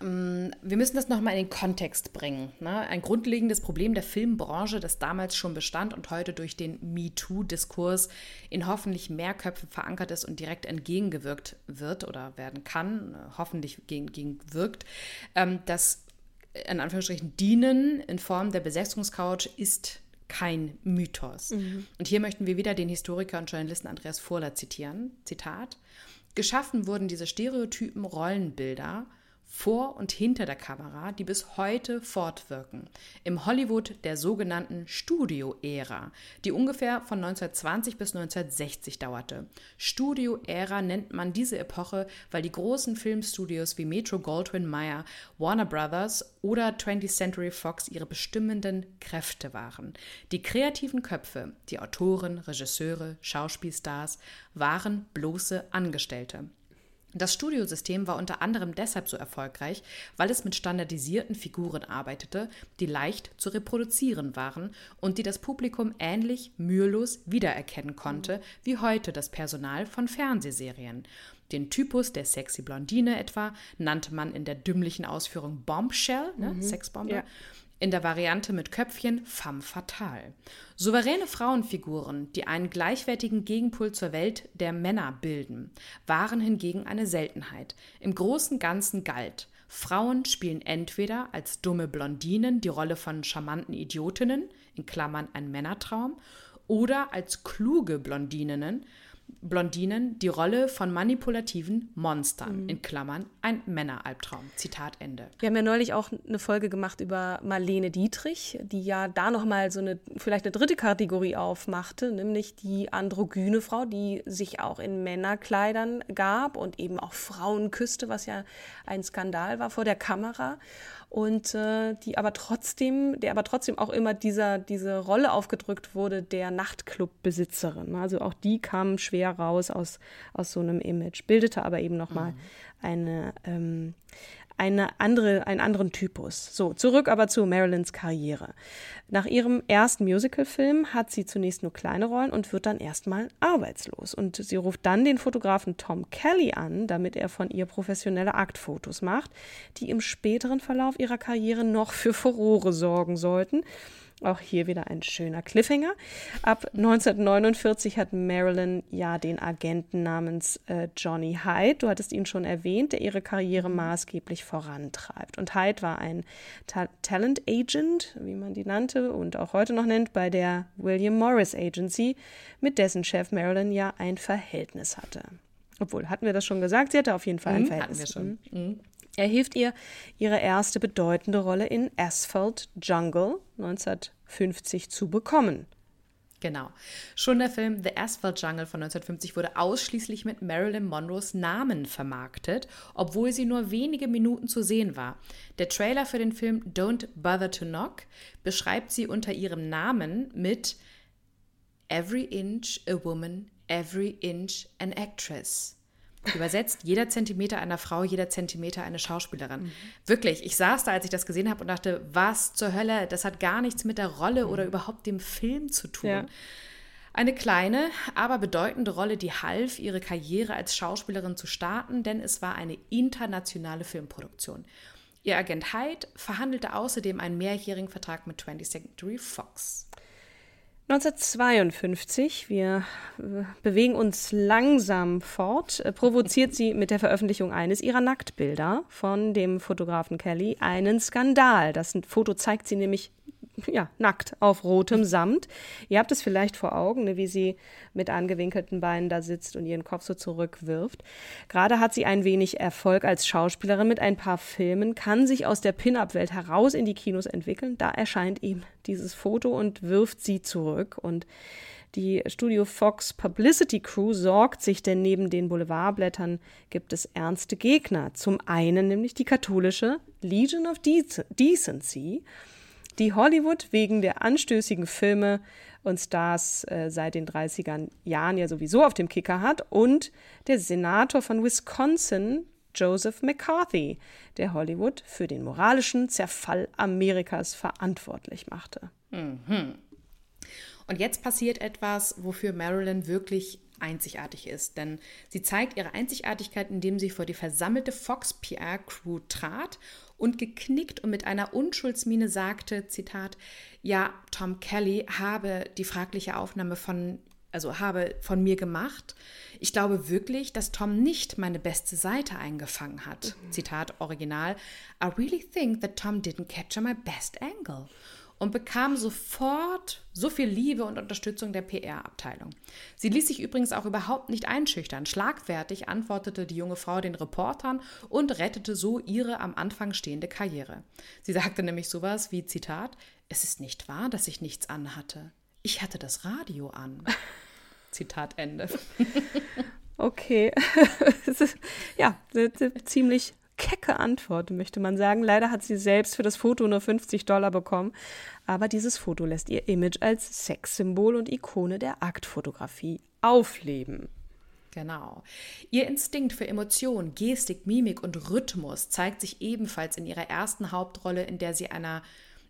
mm, wir müssen das nochmal in den Kontext bringen. Ne? Ein grundlegendes Problem der Filmbranche, das damals schon bestand und heute durch den MeToo-Diskurs in hoffentlich mehr Köpfen verankert ist und direkt entgegengewirkt wird oder werden kann, hoffentlich gegenwirkt, ähm, dass in Anführungsstrichen dienen in Form der Besetzungscouch ist kein Mythos. Mhm. Und hier möchten wir wieder den Historiker und Journalisten Andreas Furler zitieren. Zitat: Geschaffen wurden diese stereotypen Rollenbilder vor und hinter der Kamera, die bis heute fortwirken. Im Hollywood der sogenannten Studio-Ära, die ungefähr von 1920 bis 1960 dauerte. Studio-Ära nennt man diese Epoche, weil die großen Filmstudios wie Metro Goldwyn Mayer, Warner Brothers oder 20th Century Fox ihre bestimmenden Kräfte waren. Die kreativen Köpfe, die Autoren, Regisseure, Schauspielstars, waren bloße Angestellte. Das Studiosystem war unter anderem deshalb so erfolgreich, weil es mit standardisierten Figuren arbeitete, die leicht zu reproduzieren waren und die das Publikum ähnlich mühelos wiedererkennen konnte wie heute das Personal von Fernsehserien. Den Typus der sexy Blondine etwa nannte man in der dümmlichen Ausführung Bombshell, ne, mhm. Sexbombe. Ja in der Variante mit Köpfchen femme fatale. Souveräne Frauenfiguren, die einen gleichwertigen Gegenpol zur Welt der Männer bilden, waren hingegen eine Seltenheit. Im großen Ganzen galt, Frauen spielen entweder als dumme Blondinen die Rolle von charmanten Idiotinnen, in Klammern ein Männertraum, oder als kluge Blondininnen, Blondinen die Rolle von manipulativen Monstern, mhm. in Klammern ein Männeralbtraum. Zitat Ende. Wir haben ja neulich auch eine Folge gemacht über Marlene Dietrich, die ja da nochmal so eine, vielleicht eine dritte Kategorie aufmachte, nämlich die androgyne Frau, die sich auch in Männerkleidern gab und eben auch Frauen küsste, was ja ein Skandal war vor der Kamera und äh, die aber trotzdem, der aber trotzdem auch immer dieser, diese Rolle aufgedrückt wurde der Nachtclubbesitzerin. Also auch die kam schwer raus aus, aus so einem Image, bildete aber eben nochmal mhm. eine, ähm, eine andere, einen anderen Typus. So, zurück aber zu Marilyns Karriere. Nach ihrem ersten Musicalfilm hat sie zunächst nur kleine Rollen und wird dann erstmal arbeitslos. Und sie ruft dann den Fotografen Tom Kelly an, damit er von ihr professionelle Aktfotos macht, die im späteren Verlauf ihrer Karriere noch für Furore sorgen sollten. Auch hier wieder ein schöner Cliffhanger. Ab 1949 hat Marilyn ja den Agenten namens äh, Johnny Hyde, du hattest ihn schon erwähnt, der ihre Karriere mhm. maßgeblich vorantreibt. Und Hyde war ein Ta Talent Agent, wie man die nannte und auch heute noch nennt, bei der William Morris Agency, mit dessen Chef Marilyn ja ein Verhältnis hatte. Obwohl, hatten wir das schon gesagt? Sie hatte auf jeden Fall ein mhm, Verhältnis. Hatten wir schon. Mhm. Er hilft ihr ihre erste bedeutende Rolle in Asphalt Jungle 1950 zu bekommen. Genau. Schon der Film The Asphalt Jungle von 1950 wurde ausschließlich mit Marilyn Monroes Namen vermarktet, obwohl sie nur wenige Minuten zu sehen war. Der Trailer für den Film Don't Bother to Knock beschreibt sie unter ihrem Namen mit Every inch a woman every inch an actress. Übersetzt, jeder Zentimeter einer Frau, jeder Zentimeter eine Schauspielerin. Mhm. Wirklich, ich saß da, als ich das gesehen habe und dachte, was zur Hölle, das hat gar nichts mit der Rolle mhm. oder überhaupt dem Film zu tun. Ja. Eine kleine, aber bedeutende Rolle, die half, ihre Karriere als Schauspielerin zu starten, denn es war eine internationale Filmproduktion. Ihr Agent Hyde verhandelte außerdem einen mehrjährigen Vertrag mit 20th Century Fox. 1952, wir äh, bewegen uns langsam fort, äh, provoziert sie mit der Veröffentlichung eines ihrer Nacktbilder von dem Fotografen Kelly einen Skandal. Das Foto zeigt sie nämlich ja, nackt auf rotem Samt. Ihr habt es vielleicht vor Augen, ne, wie sie mit angewinkelten Beinen da sitzt und ihren Kopf so zurückwirft. Gerade hat sie ein wenig Erfolg als Schauspielerin mit ein paar Filmen, kann sich aus der Pin-Up-Welt heraus in die Kinos entwickeln. Da erscheint ihm dieses Foto und wirft sie zurück. Und die Studio Fox Publicity Crew sorgt sich, denn neben den Boulevardblättern gibt es ernste Gegner. Zum einen nämlich die katholische Legion of Decency die Hollywood wegen der anstößigen Filme und Stars äh, seit den 30er Jahren ja sowieso auf dem Kicker hat und der Senator von Wisconsin, Joseph McCarthy, der Hollywood für den moralischen Zerfall Amerikas verantwortlich machte. Mhm. Und jetzt passiert etwas, wofür Marilyn wirklich einzigartig ist. Denn sie zeigt ihre Einzigartigkeit, indem sie vor die versammelte Fox PR Crew trat und geknickt und mit einer Unschuldsmiene sagte, Zitat, ja, Tom Kelly habe die fragliche Aufnahme von also habe von mir gemacht. Ich glaube wirklich, dass Tom nicht meine beste Seite eingefangen hat. Mhm. Zitat Original. I really think that Tom didn't capture my best angle und bekam sofort so viel Liebe und Unterstützung der PR-Abteilung. Sie ließ sich übrigens auch überhaupt nicht einschüchtern. Schlagfertig antwortete die junge Frau den Reportern und rettete so ihre am Anfang stehende Karriere. Sie sagte nämlich sowas wie, Zitat, es ist nicht wahr, dass ich nichts anhatte. Ich hatte das Radio an. Zitat Ende. Okay. ja, ziemlich kecke Antwort, möchte man sagen. Leider hat sie selbst für das Foto nur 50 Dollar bekommen. Aber dieses Foto lässt ihr Image als Sexsymbol und Ikone der Aktfotografie aufleben. Genau. Ihr Instinkt für Emotion, Gestik, Mimik und Rhythmus zeigt sich ebenfalls in ihrer ersten Hauptrolle, in der sie einer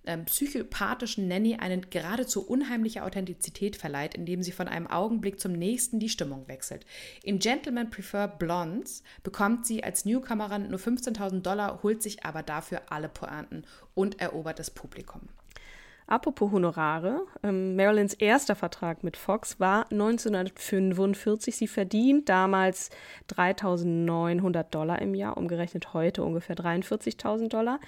ähm, psychopathischen Nanny eine geradezu unheimliche Authentizität verleiht, indem sie von einem Augenblick zum nächsten die Stimmung wechselt. In Gentlemen Prefer Blondes bekommt sie als Newcomerin nur 15.000 Dollar, holt sich aber dafür alle Pointen und erobert das Publikum. Apropos Honorare, ähm, Marilyns erster Vertrag mit Fox war 1945. Sie verdient damals 3.900 Dollar im Jahr, umgerechnet heute ungefähr 43.000 Dollar.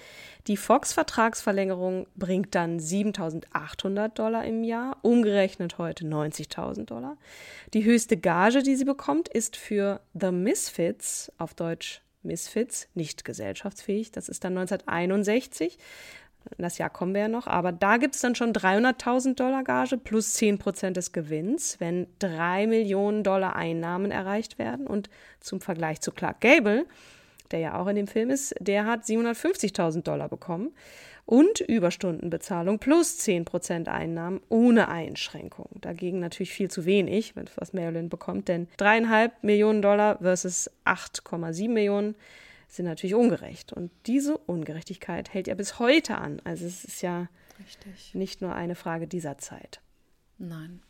Die Fox-Vertragsverlängerung bringt dann 7.800 Dollar im Jahr, umgerechnet heute 90.000 Dollar. Die höchste Gage, die sie bekommt, ist für The Misfits, auf Deutsch Misfits, nicht gesellschaftsfähig. Das ist dann 1961. Das Jahr kommen wir ja noch, aber da gibt es dann schon 300.000 Dollar Gage plus 10 Prozent des Gewinns, wenn 3 Millionen Dollar Einnahmen erreicht werden. Und zum Vergleich zu Clark Gable, der ja auch in dem Film ist, der hat 750.000 Dollar bekommen und Überstundenbezahlung plus 10 Prozent Einnahmen ohne Einschränkung. Dagegen natürlich viel zu wenig, was Marilyn bekommt, denn dreieinhalb Millionen Dollar versus 8,7 Millionen sind natürlich ungerecht. Und diese Ungerechtigkeit hält ja bis heute an. Also es ist ja Richtig. nicht nur eine Frage dieser Zeit. Nein.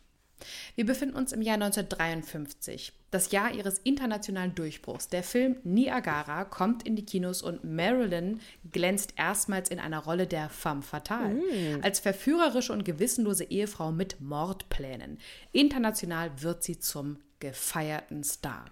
Wir befinden uns im Jahr 1953, das Jahr ihres internationalen Durchbruchs. Der Film Niagara kommt in die Kinos und Marilyn glänzt erstmals in einer Rolle der femme fatale, mm. als verführerische und gewissenlose Ehefrau mit Mordplänen. International wird sie zum gefeierten Star.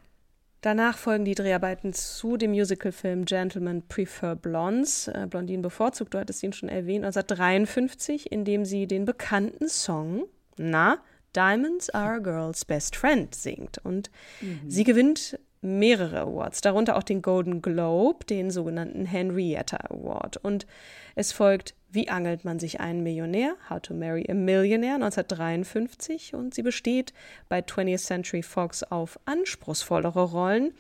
Danach folgen die Dreharbeiten zu dem Musicalfilm Gentlemen Prefer Blondes, äh, Blondinen bevorzugt, du hattest ihn schon erwähnt, 1953, in dem sie den bekannten Song, na, Diamonds Are a Girl's Best Friend singt. Und mhm. sie gewinnt mehrere Awards, darunter auch den Golden Globe, den sogenannten Henrietta Award. Und es folgt Wie angelt man sich einen Millionär? How to Marry a Millionaire 1953 und sie besteht bei 20th Century Fox auf anspruchsvollere Rollen.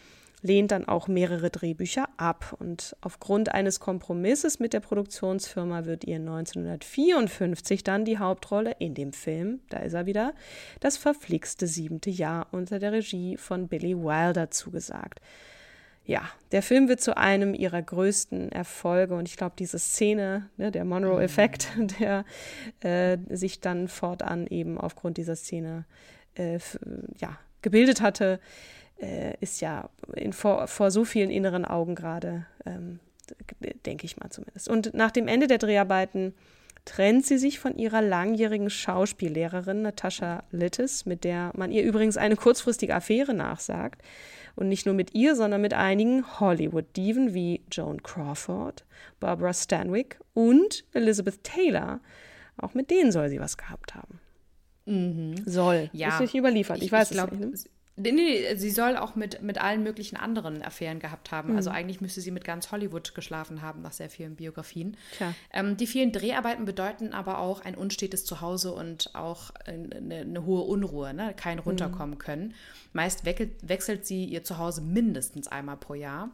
Lehnt dann auch mehrere Drehbücher ab. Und aufgrund eines Kompromisses mit der Produktionsfirma wird ihr 1954 dann die Hauptrolle in dem Film, da ist er wieder, das verflixte siebente Jahr unter der Regie von Billy Wilder zugesagt. Ja, der Film wird zu einem ihrer größten Erfolge und ich glaube, diese Szene, ne, der Monroe-Effekt, der äh, sich dann fortan eben aufgrund dieser Szene äh, ja, gebildet hatte, äh, ist ja in, vor, vor so vielen inneren Augen gerade, ähm, denke ich mal zumindest. Und nach dem Ende der Dreharbeiten trennt sie sich von ihrer langjährigen Schauspiellehrerin Natascha Littis, mit der man ihr übrigens eine kurzfristige Affäre nachsagt. Und nicht nur mit ihr, sondern mit einigen Hollywood-Diven wie Joan Crawford, Barbara Stanwyck und Elizabeth Taylor. Auch mit denen soll sie was gehabt haben. Mhm. Soll. Ja. Ist nicht überliefert. Ich, ich weiß ich glaub, es nicht. Ne? Nee, nee, sie soll auch mit, mit allen möglichen anderen Affären gehabt haben. Also mhm. Also eigentlich müsste sie mit ganz Hollywood geschlafen haben, nach sehr vielen Biografien. Ähm, die vielen Dreharbeiten bedeuten aber auch ein unstetes Zuhause und auch eine, eine hohe Unruhe, ne? kein mhm. runterkommen mhm. können. Meist wechselt sie ihr Zuhause mindestens einmal pro Jahr.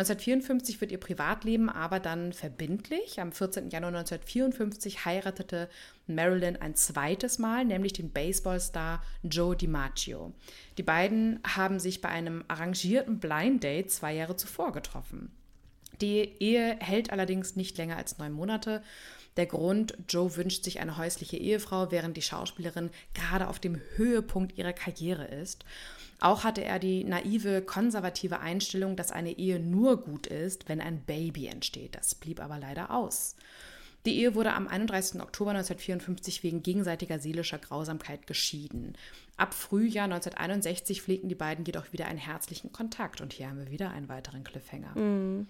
1954 wird ihr Privatleben aber dann verbindlich. Am 14. Januar 1954 heiratete Marilyn ein zweites Mal, nämlich den Baseballstar Joe DiMaggio. Die beiden haben sich bei einem arrangierten Blind Date zwei Jahre zuvor getroffen. Die Ehe hält allerdings nicht länger als neun Monate. Der Grund, Joe wünscht sich eine häusliche Ehefrau, während die Schauspielerin gerade auf dem Höhepunkt ihrer Karriere ist. Auch hatte er die naive, konservative Einstellung, dass eine Ehe nur gut ist, wenn ein Baby entsteht. Das blieb aber leider aus. Die Ehe wurde am 31. Oktober 1954 wegen gegenseitiger seelischer Grausamkeit geschieden. Ab Frühjahr 1961 pflegten die beiden jedoch wieder einen herzlichen Kontakt. Und hier haben wir wieder einen weiteren Cliffhanger. Mm.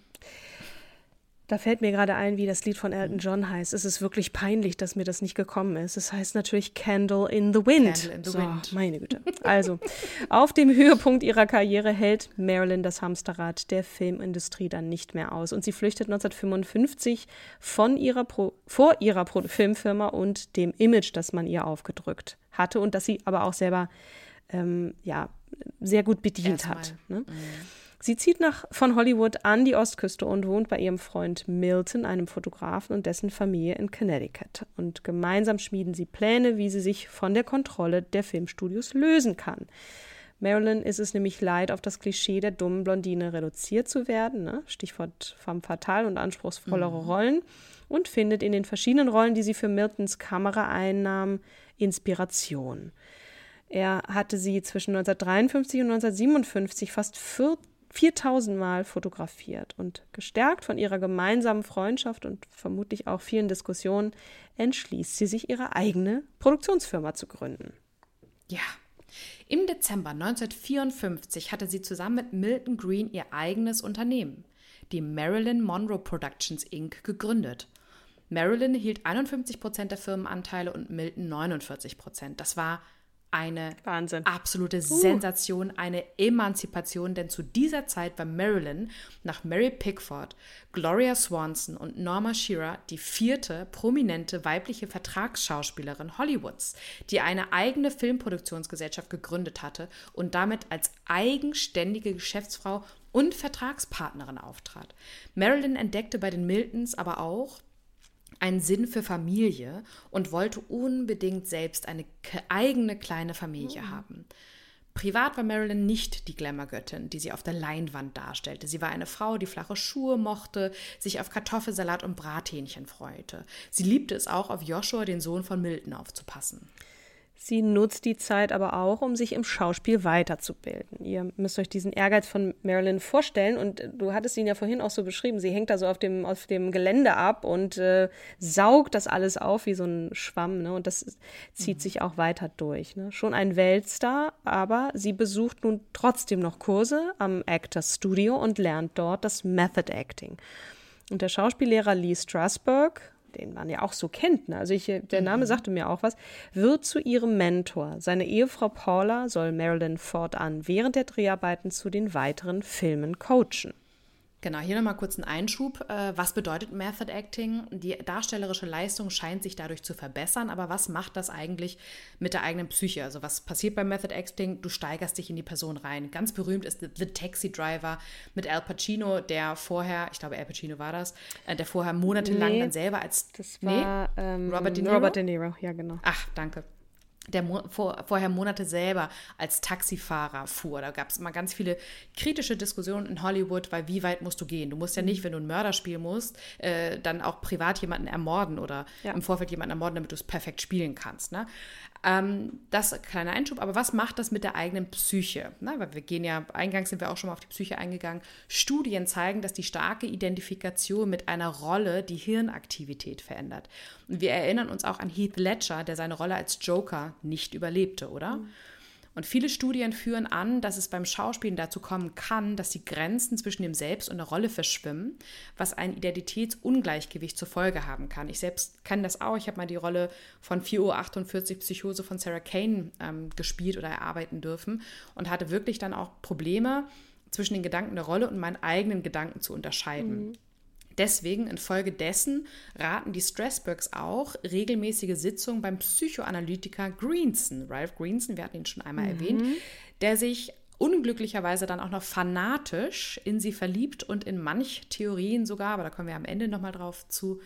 Da fällt mir gerade ein, wie das Lied von Elton John heißt. Es ist wirklich peinlich, dass mir das nicht gekommen ist. Es heißt natürlich Candle in the Wind. Candle in the so, Wind. Meine Güte. Also, auf dem Höhepunkt ihrer Karriere hält Marilyn das Hamsterrad der Filmindustrie dann nicht mehr aus. Und sie flüchtet 1955 von ihrer Pro vor ihrer Pro Filmfirma und dem Image, das man ihr aufgedrückt hatte und das sie aber auch selber ähm, ja, sehr gut bedient Erstmal. hat. Ne? Mhm. Sie zieht nach, von Hollywood an die Ostküste und wohnt bei ihrem Freund Milton, einem Fotografen und dessen Familie in Connecticut. Und gemeinsam schmieden sie Pläne, wie sie sich von der Kontrolle der Filmstudios lösen kann. Marilyn ist es nämlich leid, auf das Klischee der dummen Blondine reduziert zu werden, ne? Stichwort femme fatale und anspruchsvollere mhm. Rollen, und findet in den verschiedenen Rollen, die sie für Miltons Kamera einnahm, Inspiration. Er hatte sie zwischen 1953 und 1957 fast 40 4000 Mal fotografiert und gestärkt von ihrer gemeinsamen Freundschaft und vermutlich auch vielen Diskussionen entschließt sie sich, ihre eigene Produktionsfirma zu gründen. Ja. Im Dezember 1954 hatte sie zusammen mit Milton Green ihr eigenes Unternehmen, die Marilyn Monroe Productions Inc., gegründet. Marilyn hielt 51 Prozent der Firmenanteile und Milton 49 Prozent. Das war eine Wahnsinn. absolute uh. Sensation, eine Emanzipation, denn zu dieser Zeit war Marilyn nach Mary Pickford, Gloria Swanson und Norma Shearer die vierte prominente weibliche Vertragsschauspielerin Hollywoods, die eine eigene Filmproduktionsgesellschaft gegründet hatte und damit als eigenständige Geschäftsfrau und Vertragspartnerin auftrat. Marilyn entdeckte bei den Miltons aber auch, einen Sinn für Familie und wollte unbedingt selbst eine eigene kleine Familie mhm. haben. Privat war Marilyn nicht die Glamour-Göttin, die sie auf der Leinwand darstellte. Sie war eine Frau, die flache Schuhe mochte, sich auf Kartoffelsalat und Brathähnchen freute. Sie liebte es auch, auf Joshua, den Sohn von Milton, aufzupassen. Sie nutzt die Zeit aber auch, um sich im Schauspiel weiterzubilden. Ihr müsst euch diesen Ehrgeiz von Marilyn vorstellen und du hattest ihn ja vorhin auch so beschrieben. Sie hängt da so auf dem, auf dem Gelände ab und äh, saugt das alles auf wie so ein Schwamm. Ne? Und das zieht mhm. sich auch weiter durch. Ne? Schon ein Weltstar, aber sie besucht nun trotzdem noch Kurse am Actors Studio und lernt dort das Method Acting. Und der Schauspiellehrer Lee Strasberg den man ja auch so kennt, ne? also ich, der Name mhm. sagte mir auch was, wird zu ihrem Mentor. Seine Ehefrau Paula soll Marilyn fortan während der Dreharbeiten zu den weiteren Filmen coachen. Genau, hier nochmal kurz ein Einschub. Äh, was bedeutet Method Acting? Die darstellerische Leistung scheint sich dadurch zu verbessern, aber was macht das eigentlich mit der eigenen Psyche? Also was passiert beim Method Acting? Du steigerst dich in die Person rein. Ganz berühmt ist The Taxi Driver mit Al Pacino, der vorher, ich glaube Al Pacino war das, äh, der vorher monatelang nee, dann selber als das war nee, ähm, Robert De Niro. Robert De Niro, ja genau. Ach, danke der Mo vor, vorher Monate selber als Taxifahrer fuhr. Da gab es mal ganz viele kritische Diskussionen in Hollywood, weil wie weit musst du gehen? Du musst ja nicht, wenn du ein Mörder spielen musst, äh, dann auch privat jemanden ermorden oder ja. im Vorfeld jemanden ermorden, damit du es perfekt spielen kannst. Ne? Ähm, das kleiner Einschub, aber was macht das mit der eigenen Psyche? Na, weil wir gehen ja, eingangs sind wir auch schon mal auf die Psyche eingegangen. Studien zeigen, dass die starke Identifikation mit einer Rolle die Hirnaktivität verändert. Und wir erinnern uns auch an Heath Ledger, der seine Rolle als Joker nicht überlebte, oder? Mhm. Und viele Studien führen an, dass es beim Schauspielen dazu kommen kann, dass die Grenzen zwischen dem Selbst und der Rolle verschwimmen, was ein Identitätsungleichgewicht zur Folge haben kann. Ich selbst kenne das auch. Ich habe mal die Rolle von 4.48 Uhr Psychose von Sarah Kane ähm, gespielt oder erarbeiten dürfen und hatte wirklich dann auch Probleme, zwischen den Gedanken der Rolle und meinen eigenen Gedanken zu unterscheiden. Mhm. Deswegen, infolgedessen, raten die Strasbergs auch regelmäßige Sitzungen beim Psychoanalytiker Greenson, Ralph Greenson, wir hatten ihn schon einmal mhm. erwähnt, der sich unglücklicherweise dann auch noch fanatisch in sie verliebt und in manch Theorien sogar, aber da kommen wir am Ende nochmal drauf zu,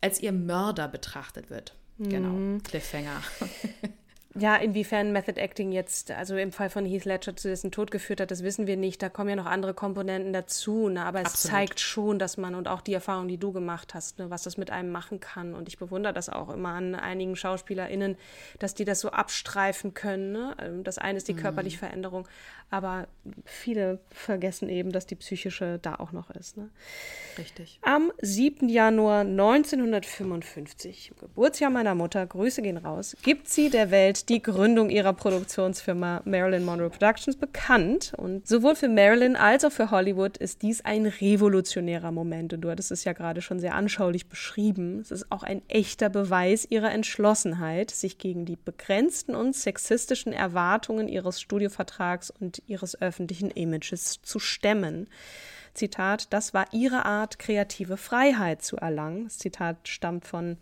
als ihr Mörder betrachtet wird. Genau, mhm. Cliffhanger. Ja, inwiefern Method Acting jetzt, also im Fall von Heath Ledger zu dessen Tod geführt hat, das wissen wir nicht. Da kommen ja noch andere Komponenten dazu. Ne? Aber es Absolut. zeigt schon, dass man und auch die Erfahrung, die du gemacht hast, ne? was das mit einem machen kann. Und ich bewundere das auch immer an einigen SchauspielerInnen, dass die das so abstreifen können. Ne? Ähm, das eine ist die mhm. körperliche Veränderung, aber viele vergessen eben, dass die psychische da auch noch ist. Ne? Richtig. Am 7. Januar 1955, Geburtsjahr meiner Mutter, Grüße gehen raus, gibt sie der Welt die Gründung ihrer Produktionsfirma Marilyn Monroe Productions bekannt. Und sowohl für Marilyn als auch für Hollywood ist dies ein revolutionärer Moment. Und du hattest es ja gerade schon sehr anschaulich beschrieben. Es ist auch ein echter Beweis ihrer Entschlossenheit, sich gegen die begrenzten und sexistischen Erwartungen ihres Studiovertrags und ihres öffentlichen Images zu stemmen. Zitat, das war ihre Art, kreative Freiheit zu erlangen. Das Zitat stammt von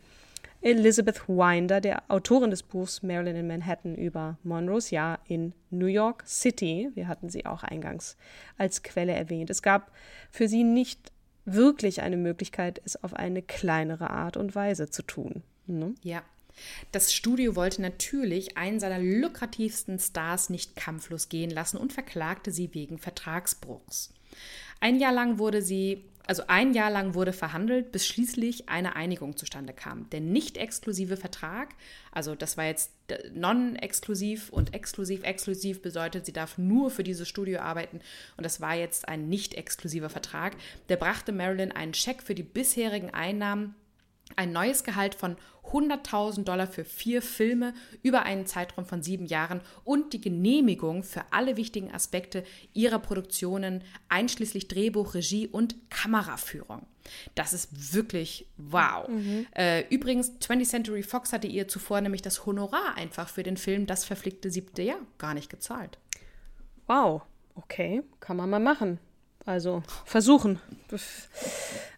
Elizabeth Winder, der Autorin des Buchs Marilyn in Manhattan über Monroes Jahr in New York City. Wir hatten sie auch eingangs als Quelle erwähnt. Es gab für sie nicht wirklich eine Möglichkeit, es auf eine kleinere Art und Weise zu tun. Ne? Ja, das Studio wollte natürlich einen seiner lukrativsten Stars nicht kampflos gehen lassen und verklagte sie wegen Vertragsbruchs. Ein Jahr lang wurde sie, also ein Jahr lang wurde verhandelt, bis schließlich eine Einigung zustande kam. Der nicht exklusive Vertrag, also das war jetzt non-exklusiv und exklusiv. Exklusiv bedeutet, sie darf nur für dieses Studio arbeiten und das war jetzt ein nicht exklusiver Vertrag. Der brachte Marilyn einen Scheck für die bisherigen Einnahmen ein neues Gehalt von 100.000 Dollar für vier Filme über einen Zeitraum von sieben Jahren und die Genehmigung für alle wichtigen Aspekte ihrer Produktionen, einschließlich Drehbuch, Regie und Kameraführung. Das ist wirklich wow. Mhm. Äh, übrigens, 20th Century Fox hatte ihr zuvor nämlich das Honorar einfach für den Film Das verflickte siebte Jahr gar nicht gezahlt. Wow, okay, kann man mal machen. Also versuchen.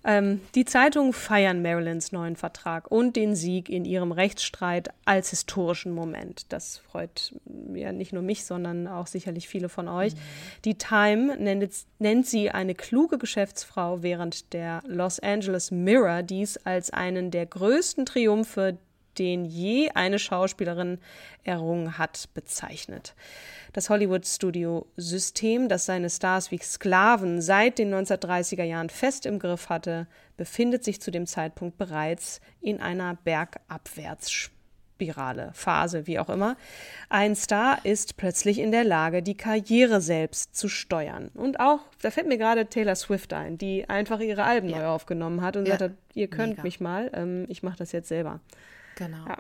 Ähm, die Zeitungen feiern Marilyns neuen Vertrag und den Sieg in ihrem Rechtsstreit als historischen Moment. Das freut ja nicht nur mich, sondern auch sicherlich viele von euch. Mhm. Die Time nennt, nennt sie eine kluge Geschäftsfrau, während der Los Angeles Mirror dies als einen der größten Triumphe den je eine Schauspielerin errungen hat, bezeichnet. Das Hollywood-Studio-System, das seine Stars wie Sklaven seit den 1930er Jahren fest im Griff hatte, befindet sich zu dem Zeitpunkt bereits in einer Bergabwärtsspirale, Phase, wie auch immer. Ein Star ist plötzlich in der Lage, die Karriere selbst zu steuern. Und auch, da fällt mir gerade Taylor Swift ein, die einfach ihre Alben ja. neu aufgenommen hat und ja. hat, ihr könnt Mega. mich mal, ähm, ich mache das jetzt selber. Genau. Ja.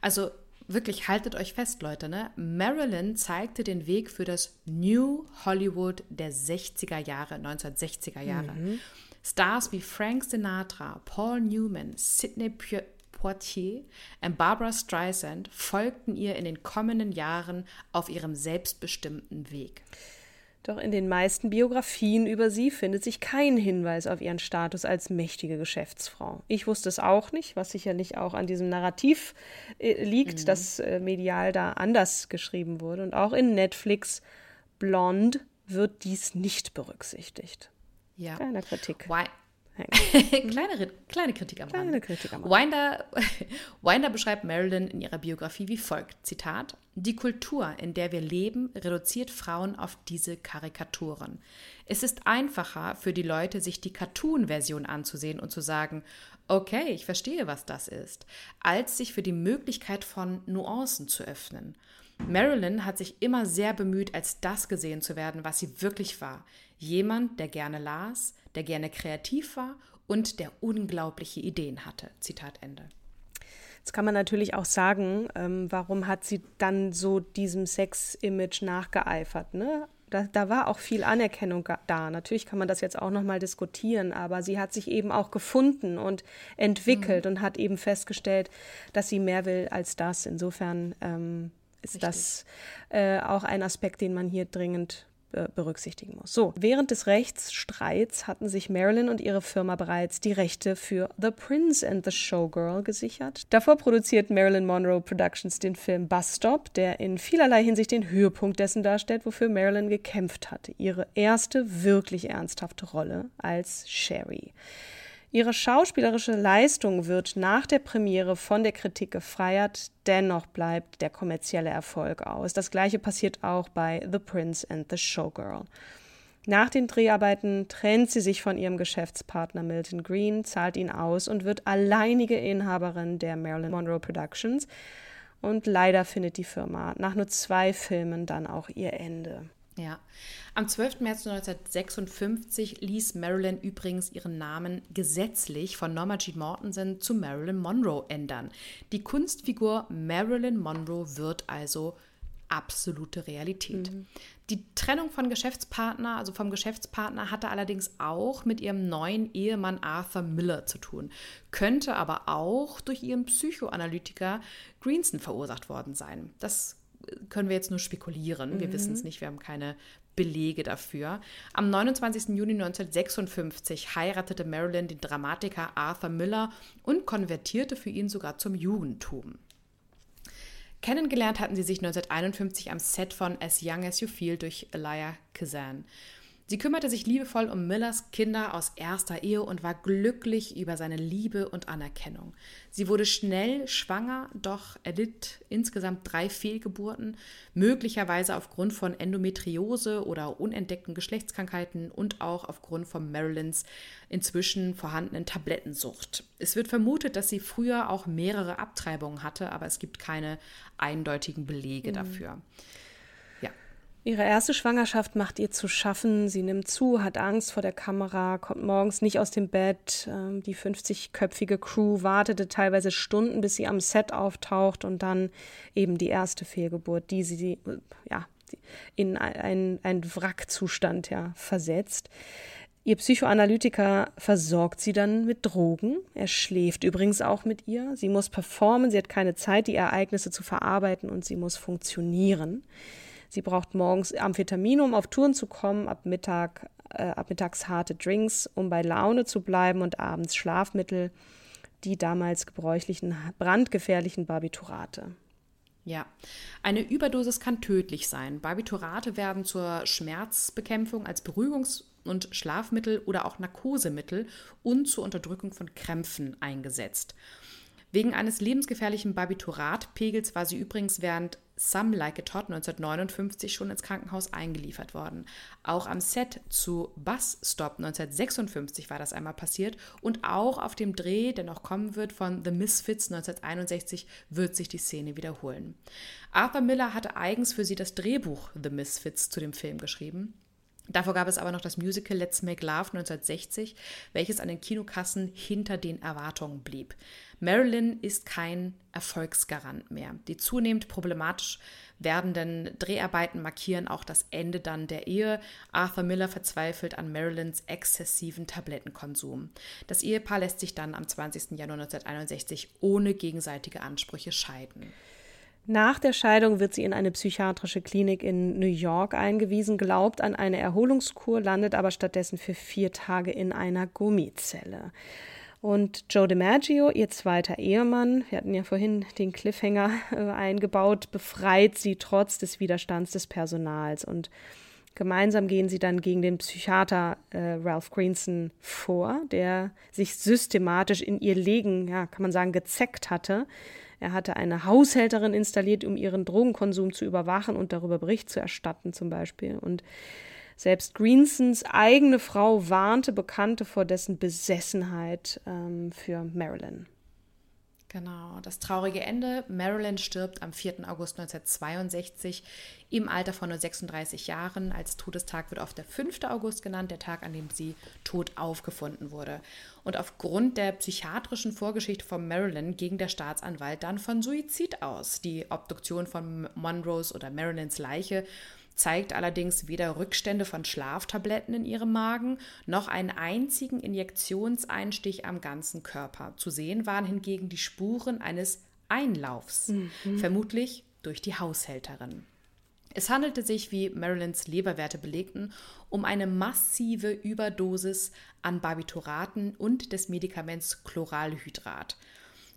Also wirklich haltet euch fest, Leute, ne? Marilyn zeigte den Weg für das New Hollywood der 60er Jahre, 1960er Jahre. Mhm. Stars wie Frank Sinatra, Paul Newman, Sidney Poitier und Barbara Streisand folgten ihr in den kommenden Jahren auf ihrem selbstbestimmten Weg. Doch in den meisten Biografien über sie findet sich kein Hinweis auf ihren Status als mächtige Geschäftsfrau. Ich wusste es auch nicht, was sicherlich auch an diesem Narrativ äh, liegt, mhm. das äh, medial da anders geschrieben wurde. Und auch in Netflix Blonde wird dies nicht berücksichtigt. Ja. Kleiner Kritik. Why? Kleine, kleine Kritik am kleine Kritik am Winder, Winder beschreibt Marilyn in ihrer Biografie wie folgt: Zitat: Die Kultur, in der wir leben, reduziert Frauen auf diese Karikaturen. Es ist einfacher für die Leute, sich die Cartoon-Version anzusehen und zu sagen, okay, ich verstehe, was das ist, als sich für die Möglichkeit von Nuancen zu öffnen. Marilyn hat sich immer sehr bemüht, als das gesehen zu werden, was sie wirklich war. Jemand, der gerne las, der gerne kreativ war und der unglaubliche Ideen hatte. Zitat Ende. Jetzt kann man natürlich auch sagen, ähm, warum hat sie dann so diesem Sex-Image nachgeeifert? Ne? Da, da, war auch viel Anerkennung da. Natürlich kann man das jetzt auch nochmal diskutieren, aber sie hat sich eben auch gefunden und entwickelt mhm. und hat eben festgestellt, dass sie mehr will als das. Insofern ähm, ist Richtig. das äh, auch ein Aspekt, den man hier dringend berücksichtigen muss. So, während des Rechtsstreits hatten sich Marilyn und ihre Firma bereits die Rechte für The Prince and the Showgirl gesichert. Davor produziert Marilyn Monroe Productions den Film Bus Stop, der in vielerlei Hinsicht den Höhepunkt dessen darstellt, wofür Marilyn gekämpft hatte. Ihre erste wirklich ernsthafte Rolle als Sherry. Ihre schauspielerische Leistung wird nach der Premiere von der Kritik gefeiert, dennoch bleibt der kommerzielle Erfolg aus. Das gleiche passiert auch bei The Prince and the Showgirl. Nach den Dreharbeiten trennt sie sich von ihrem Geschäftspartner Milton Green, zahlt ihn aus und wird alleinige Inhaberin der Marilyn Monroe Productions. Und leider findet die Firma nach nur zwei Filmen dann auch ihr Ende. Ja. Am 12. März 1956 ließ Marilyn übrigens ihren Namen gesetzlich von Norma Jean Mortensen zu Marilyn Monroe ändern. Die Kunstfigur Marilyn Monroe wird also absolute Realität. Mhm. Die Trennung von Geschäftspartner, also vom Geschäftspartner, hatte allerdings auch mit ihrem neuen Ehemann Arthur Miller zu tun, könnte aber auch durch ihren Psychoanalytiker Greenson verursacht worden sein. Das können wir jetzt nur spekulieren. Wir mhm. wissen es nicht, wir haben keine Belege dafür. Am 29. Juni 1956 heiratete Marilyn den Dramatiker Arthur Miller und konvertierte für ihn sogar zum Judentum. Kennengelernt hatten sie sich 1951 am Set von As Young as You Feel durch Elia Kazan. Sie kümmerte sich liebevoll um Millers Kinder aus erster Ehe und war glücklich über seine Liebe und Anerkennung. Sie wurde schnell schwanger, doch erlitt insgesamt drei Fehlgeburten, möglicherweise aufgrund von Endometriose oder unentdeckten Geschlechtskrankheiten und auch aufgrund von Marilyns inzwischen vorhandenen Tablettensucht. Es wird vermutet, dass sie früher auch mehrere Abtreibungen hatte, aber es gibt keine eindeutigen Belege mhm. dafür. Ihre erste Schwangerschaft macht ihr zu schaffen. Sie nimmt zu, hat Angst vor der Kamera, kommt morgens nicht aus dem Bett. Ähm, die 50-köpfige Crew wartete teilweise Stunden, bis sie am Set auftaucht und dann eben die erste Fehlgeburt, die sie ja, in einen, Wrackzustand ja, versetzt. Ihr Psychoanalytiker versorgt sie dann mit Drogen. Er schläft übrigens auch mit ihr. Sie muss performen, sie hat keine Zeit, die Ereignisse zu verarbeiten und sie muss funktionieren. Sie braucht morgens Amphetamin, um auf Touren zu kommen, ab, Mittag, äh, ab mittags harte Drinks, um bei Laune zu bleiben und abends Schlafmittel, die damals gebräuchlichen brandgefährlichen Barbiturate. Ja, eine Überdosis kann tödlich sein. Barbiturate werden zur Schmerzbekämpfung als Beruhigungs- und Schlafmittel oder auch Narkosemittel und zur Unterdrückung von Krämpfen eingesetzt. Wegen eines lebensgefährlichen Barbituratpegels war sie übrigens während Some Like It Hot 1959 schon ins Krankenhaus eingeliefert worden. Auch am Set zu Bus Stop 1956 war das einmal passiert und auch auf dem Dreh, der noch kommen wird, von The Misfits 1961 wird sich die Szene wiederholen. Arthur Miller hatte eigens für sie das Drehbuch The Misfits zu dem Film geschrieben. Davor gab es aber noch das Musical Let's Make Love 1960, welches an den Kinokassen hinter den Erwartungen blieb. Marilyn ist kein Erfolgsgarant mehr. Die zunehmend problematisch werdenden Dreharbeiten markieren auch das Ende dann der Ehe. Arthur Miller verzweifelt an Marilyns exzessiven Tablettenkonsum. Das Ehepaar lässt sich dann am 20. Januar 1961 ohne gegenseitige Ansprüche scheiden. Nach der Scheidung wird sie in eine psychiatrische Klinik in New York eingewiesen, glaubt an eine Erholungskur, landet aber stattdessen für vier Tage in einer Gummizelle. Und Joe DiMaggio, ihr zweiter Ehemann, wir hatten ja vorhin den Cliffhanger äh, eingebaut, befreit sie trotz des Widerstands des Personals. Und gemeinsam gehen sie dann gegen den Psychiater äh, Ralph Greenson vor, der sich systematisch in ihr Legen, ja, kann man sagen, gezeckt hatte er hatte eine Haushälterin installiert, um ihren Drogenkonsum zu überwachen und darüber Bericht zu erstatten, zum Beispiel. Und selbst Greensons eigene Frau warnte Bekannte vor dessen Besessenheit ähm, für Marilyn. Genau, das traurige Ende. Marilyn stirbt am 4. August 1962 im Alter von nur 36 Jahren. Als Todestag wird oft der 5. August genannt, der Tag, an dem sie tot aufgefunden wurde. Und aufgrund der psychiatrischen Vorgeschichte von Marilyn ging der Staatsanwalt dann von Suizid aus. Die Obduktion von Monroes oder Marilyns Leiche zeigt allerdings weder Rückstände von Schlaftabletten in ihrem Magen noch einen einzigen Injektionseinstich am ganzen Körper. Zu sehen waren hingegen die Spuren eines Einlaufs, mhm. vermutlich durch die Haushälterin. Es handelte sich, wie Marilyns Leberwerte belegten, um eine massive Überdosis an Barbituraten und des Medikaments Chloralhydrat.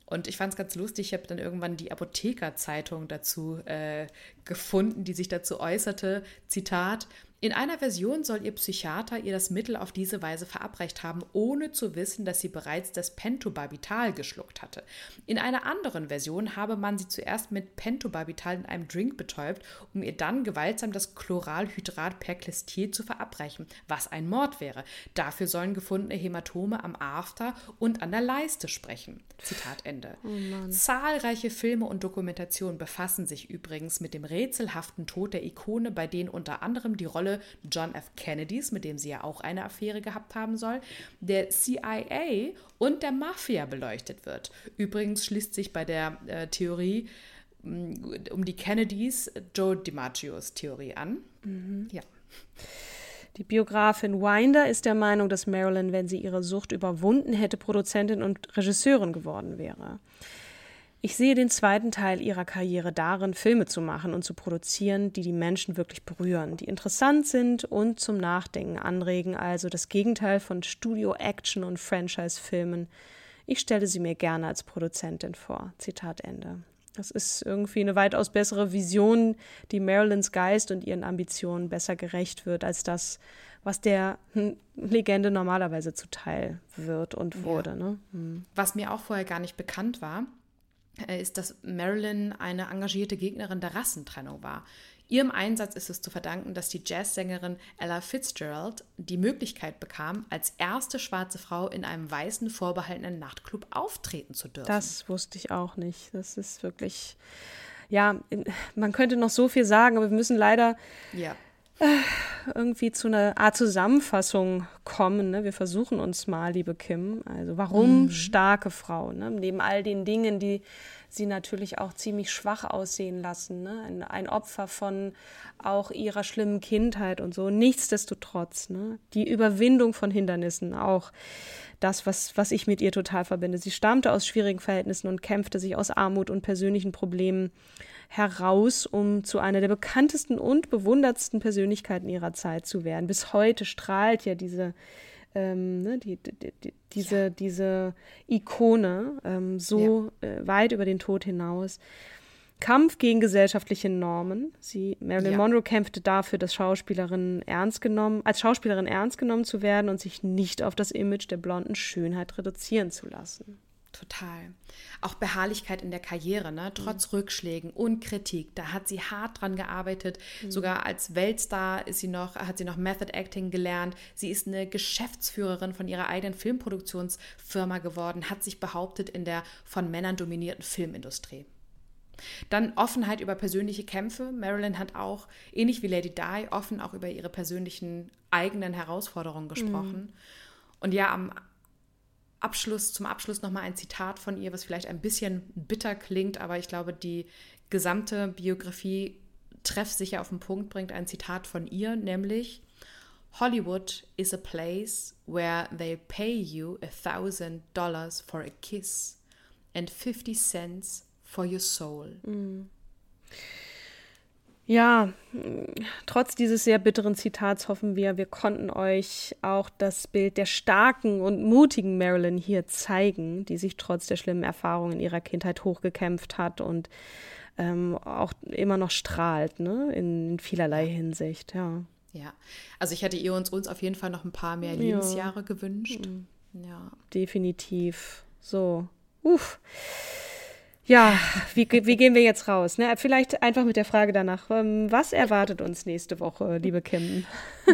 Und ich fand es ganz lustig, ich habe dann irgendwann die Apothekerzeitung dazu äh, gefunden, die sich dazu äußerte. Zitat, in einer Version soll ihr Psychiater ihr das Mittel auf diese Weise verabreicht haben, ohne zu wissen, dass sie bereits das Pentobarbital geschluckt hatte. In einer anderen Version habe man sie zuerst mit Pentobarbital in einem Drink betäubt, um ihr dann gewaltsam das Chloralhydrat Perclistil zu verabreichen, was ein Mord wäre. Dafür sollen gefundene Hämatome am After und an der Leiste sprechen. Zitat Ende. Oh Zahlreiche Filme und Dokumentationen befassen sich übrigens mit dem rätselhaften Tod der Ikone, bei denen unter anderem die Rolle Rolle John F. Kennedys, mit dem sie ja auch eine Affäre gehabt haben soll, der CIA und der Mafia beleuchtet wird. Übrigens schließt sich bei der äh, Theorie mm, um die Kennedys Joe DiMaggios Theorie an. Mhm. Ja. Die Biografin Winder ist der Meinung, dass Marilyn, wenn sie ihre Sucht überwunden hätte, Produzentin und Regisseurin geworden wäre. Ich sehe den zweiten Teil ihrer Karriere darin, Filme zu machen und zu produzieren, die die Menschen wirklich berühren, die interessant sind und zum Nachdenken anregen, also das Gegenteil von Studio-Action und Franchise-Filmen. Ich stelle sie mir gerne als Produzentin vor. Zitat Ende. Das ist irgendwie eine weitaus bessere Vision, die Marilyns Geist und ihren Ambitionen besser gerecht wird, als das, was der Legende normalerweise zuteil wird und wurde. Ja. Ne? Hm. Was mir auch vorher gar nicht bekannt war, ist, dass Marilyn eine engagierte Gegnerin der Rassentrennung war. Ihrem Einsatz ist es zu verdanken, dass die Jazzsängerin Ella Fitzgerald die Möglichkeit bekam, als erste schwarze Frau in einem weißen vorbehaltenen Nachtclub auftreten zu dürfen. Das wusste ich auch nicht. Das ist wirklich, ja, man könnte noch so viel sagen, aber wir müssen leider ja. Irgendwie zu einer Art Zusammenfassung kommen. Ne? Wir versuchen uns mal, liebe Kim. Also warum mhm. starke Frauen? Ne? Neben all den Dingen, die sie natürlich auch ziemlich schwach aussehen lassen. Ne? Ein, ein, Opfer von auch ihrer schlimmen Kindheit und so. Nichtsdestotrotz, ne? die Überwindung von Hindernissen, auch das, was, was ich mit ihr total verbinde. Sie stammte aus schwierigen Verhältnissen und kämpfte sich aus Armut und persönlichen Problemen heraus, um zu einer der bekanntesten und bewundertsten Persönlichkeiten ihrer Zeit zu werden. Bis heute strahlt ja diese, ähm, ne, die, die, die, diese, ja. diese Ikone ähm, so ja. äh, weit über den Tod hinaus. Kampf gegen gesellschaftliche Normen. Sie, Marilyn ja. Monroe kämpfte dafür, dass Schauspielerin ernst genommen, als Schauspielerin ernst genommen zu werden und sich nicht auf das Image der blonden Schönheit reduzieren zu lassen. Total. Auch Beharrlichkeit in der Karriere, ne? trotz mhm. Rückschlägen und Kritik. Da hat sie hart dran gearbeitet. Mhm. Sogar als Weltstar ist sie noch, hat sie noch Method Acting gelernt. Sie ist eine Geschäftsführerin von ihrer eigenen Filmproduktionsfirma geworden, hat sich behauptet in der von Männern dominierten Filmindustrie. Dann Offenheit über persönliche Kämpfe. Marilyn hat auch, ähnlich wie Lady Di, offen auch über ihre persönlichen eigenen Herausforderungen gesprochen. Mhm. Und ja, am Abschluss, zum Abschluss nochmal ein Zitat von ihr, was vielleicht ein bisschen bitter klingt, aber ich glaube, die gesamte Biografie treffsicher auf den Punkt bringt. Ein Zitat von ihr, nämlich Hollywood is a place where they pay you a thousand dollars for a kiss and 50 cents for your soul. Mm. Ja, trotz dieses sehr bitteren Zitats hoffen wir, wir konnten euch auch das Bild der starken und mutigen Marilyn hier zeigen, die sich trotz der schlimmen Erfahrungen in ihrer Kindheit hochgekämpft hat und ähm, auch immer noch strahlt, ne? in vielerlei Hinsicht, ja. Ja, also ich hätte ihr uns, uns auf jeden Fall noch ein paar mehr Lebensjahre ja. gewünscht. Mhm. Ja. Definitiv. So. Uff. Ja, wie, wie gehen wir jetzt raus? Ne? Vielleicht einfach mit der Frage danach, ähm, was erwartet uns nächste Woche, liebe Kim?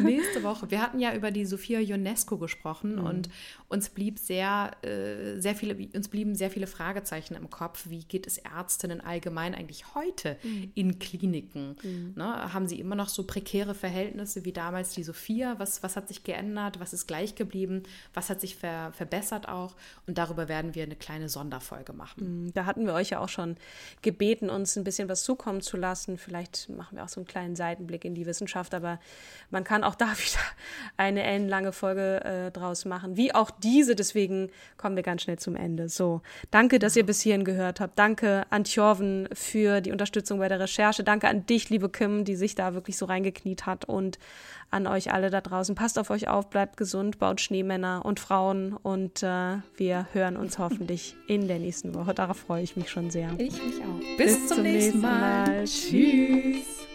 Nächste Woche. Wir hatten ja über die Sophia Ionesco gesprochen mhm. und uns blieb sehr, äh, sehr viele, uns blieben sehr viele Fragezeichen im Kopf. Wie geht es Ärztinnen allgemein eigentlich heute mhm. in Kliniken? Mhm. Ne? Haben sie immer noch so prekäre Verhältnisse wie damals die Sophia? Was, was hat sich geändert? Was ist gleich geblieben? Was hat sich ver, verbessert auch? Und darüber werden wir eine kleine Sonderfolge machen. Mhm. Da hatten wir euch ja auch schon gebeten, uns ein bisschen was zukommen zu lassen. Vielleicht machen wir auch so einen kleinen Seitenblick in die Wissenschaft, aber man kann auch da wieder eine ellenlange Folge äh, draus machen, wie auch diese. Deswegen kommen wir ganz schnell zum Ende. So, danke, dass ihr bis hierhin gehört habt. Danke an Tjorven für die Unterstützung bei der Recherche. Danke an dich, liebe Kim, die sich da wirklich so reingekniet hat und an euch alle da draußen. Passt auf euch auf, bleibt gesund, baut Schneemänner und Frauen und äh, wir hören uns hoffentlich in der nächsten Woche. Darauf freue ich mich schon sehr. Ich mich auch. Bis, Bis zum, zum, nächsten Mal. Mal. Tschüss.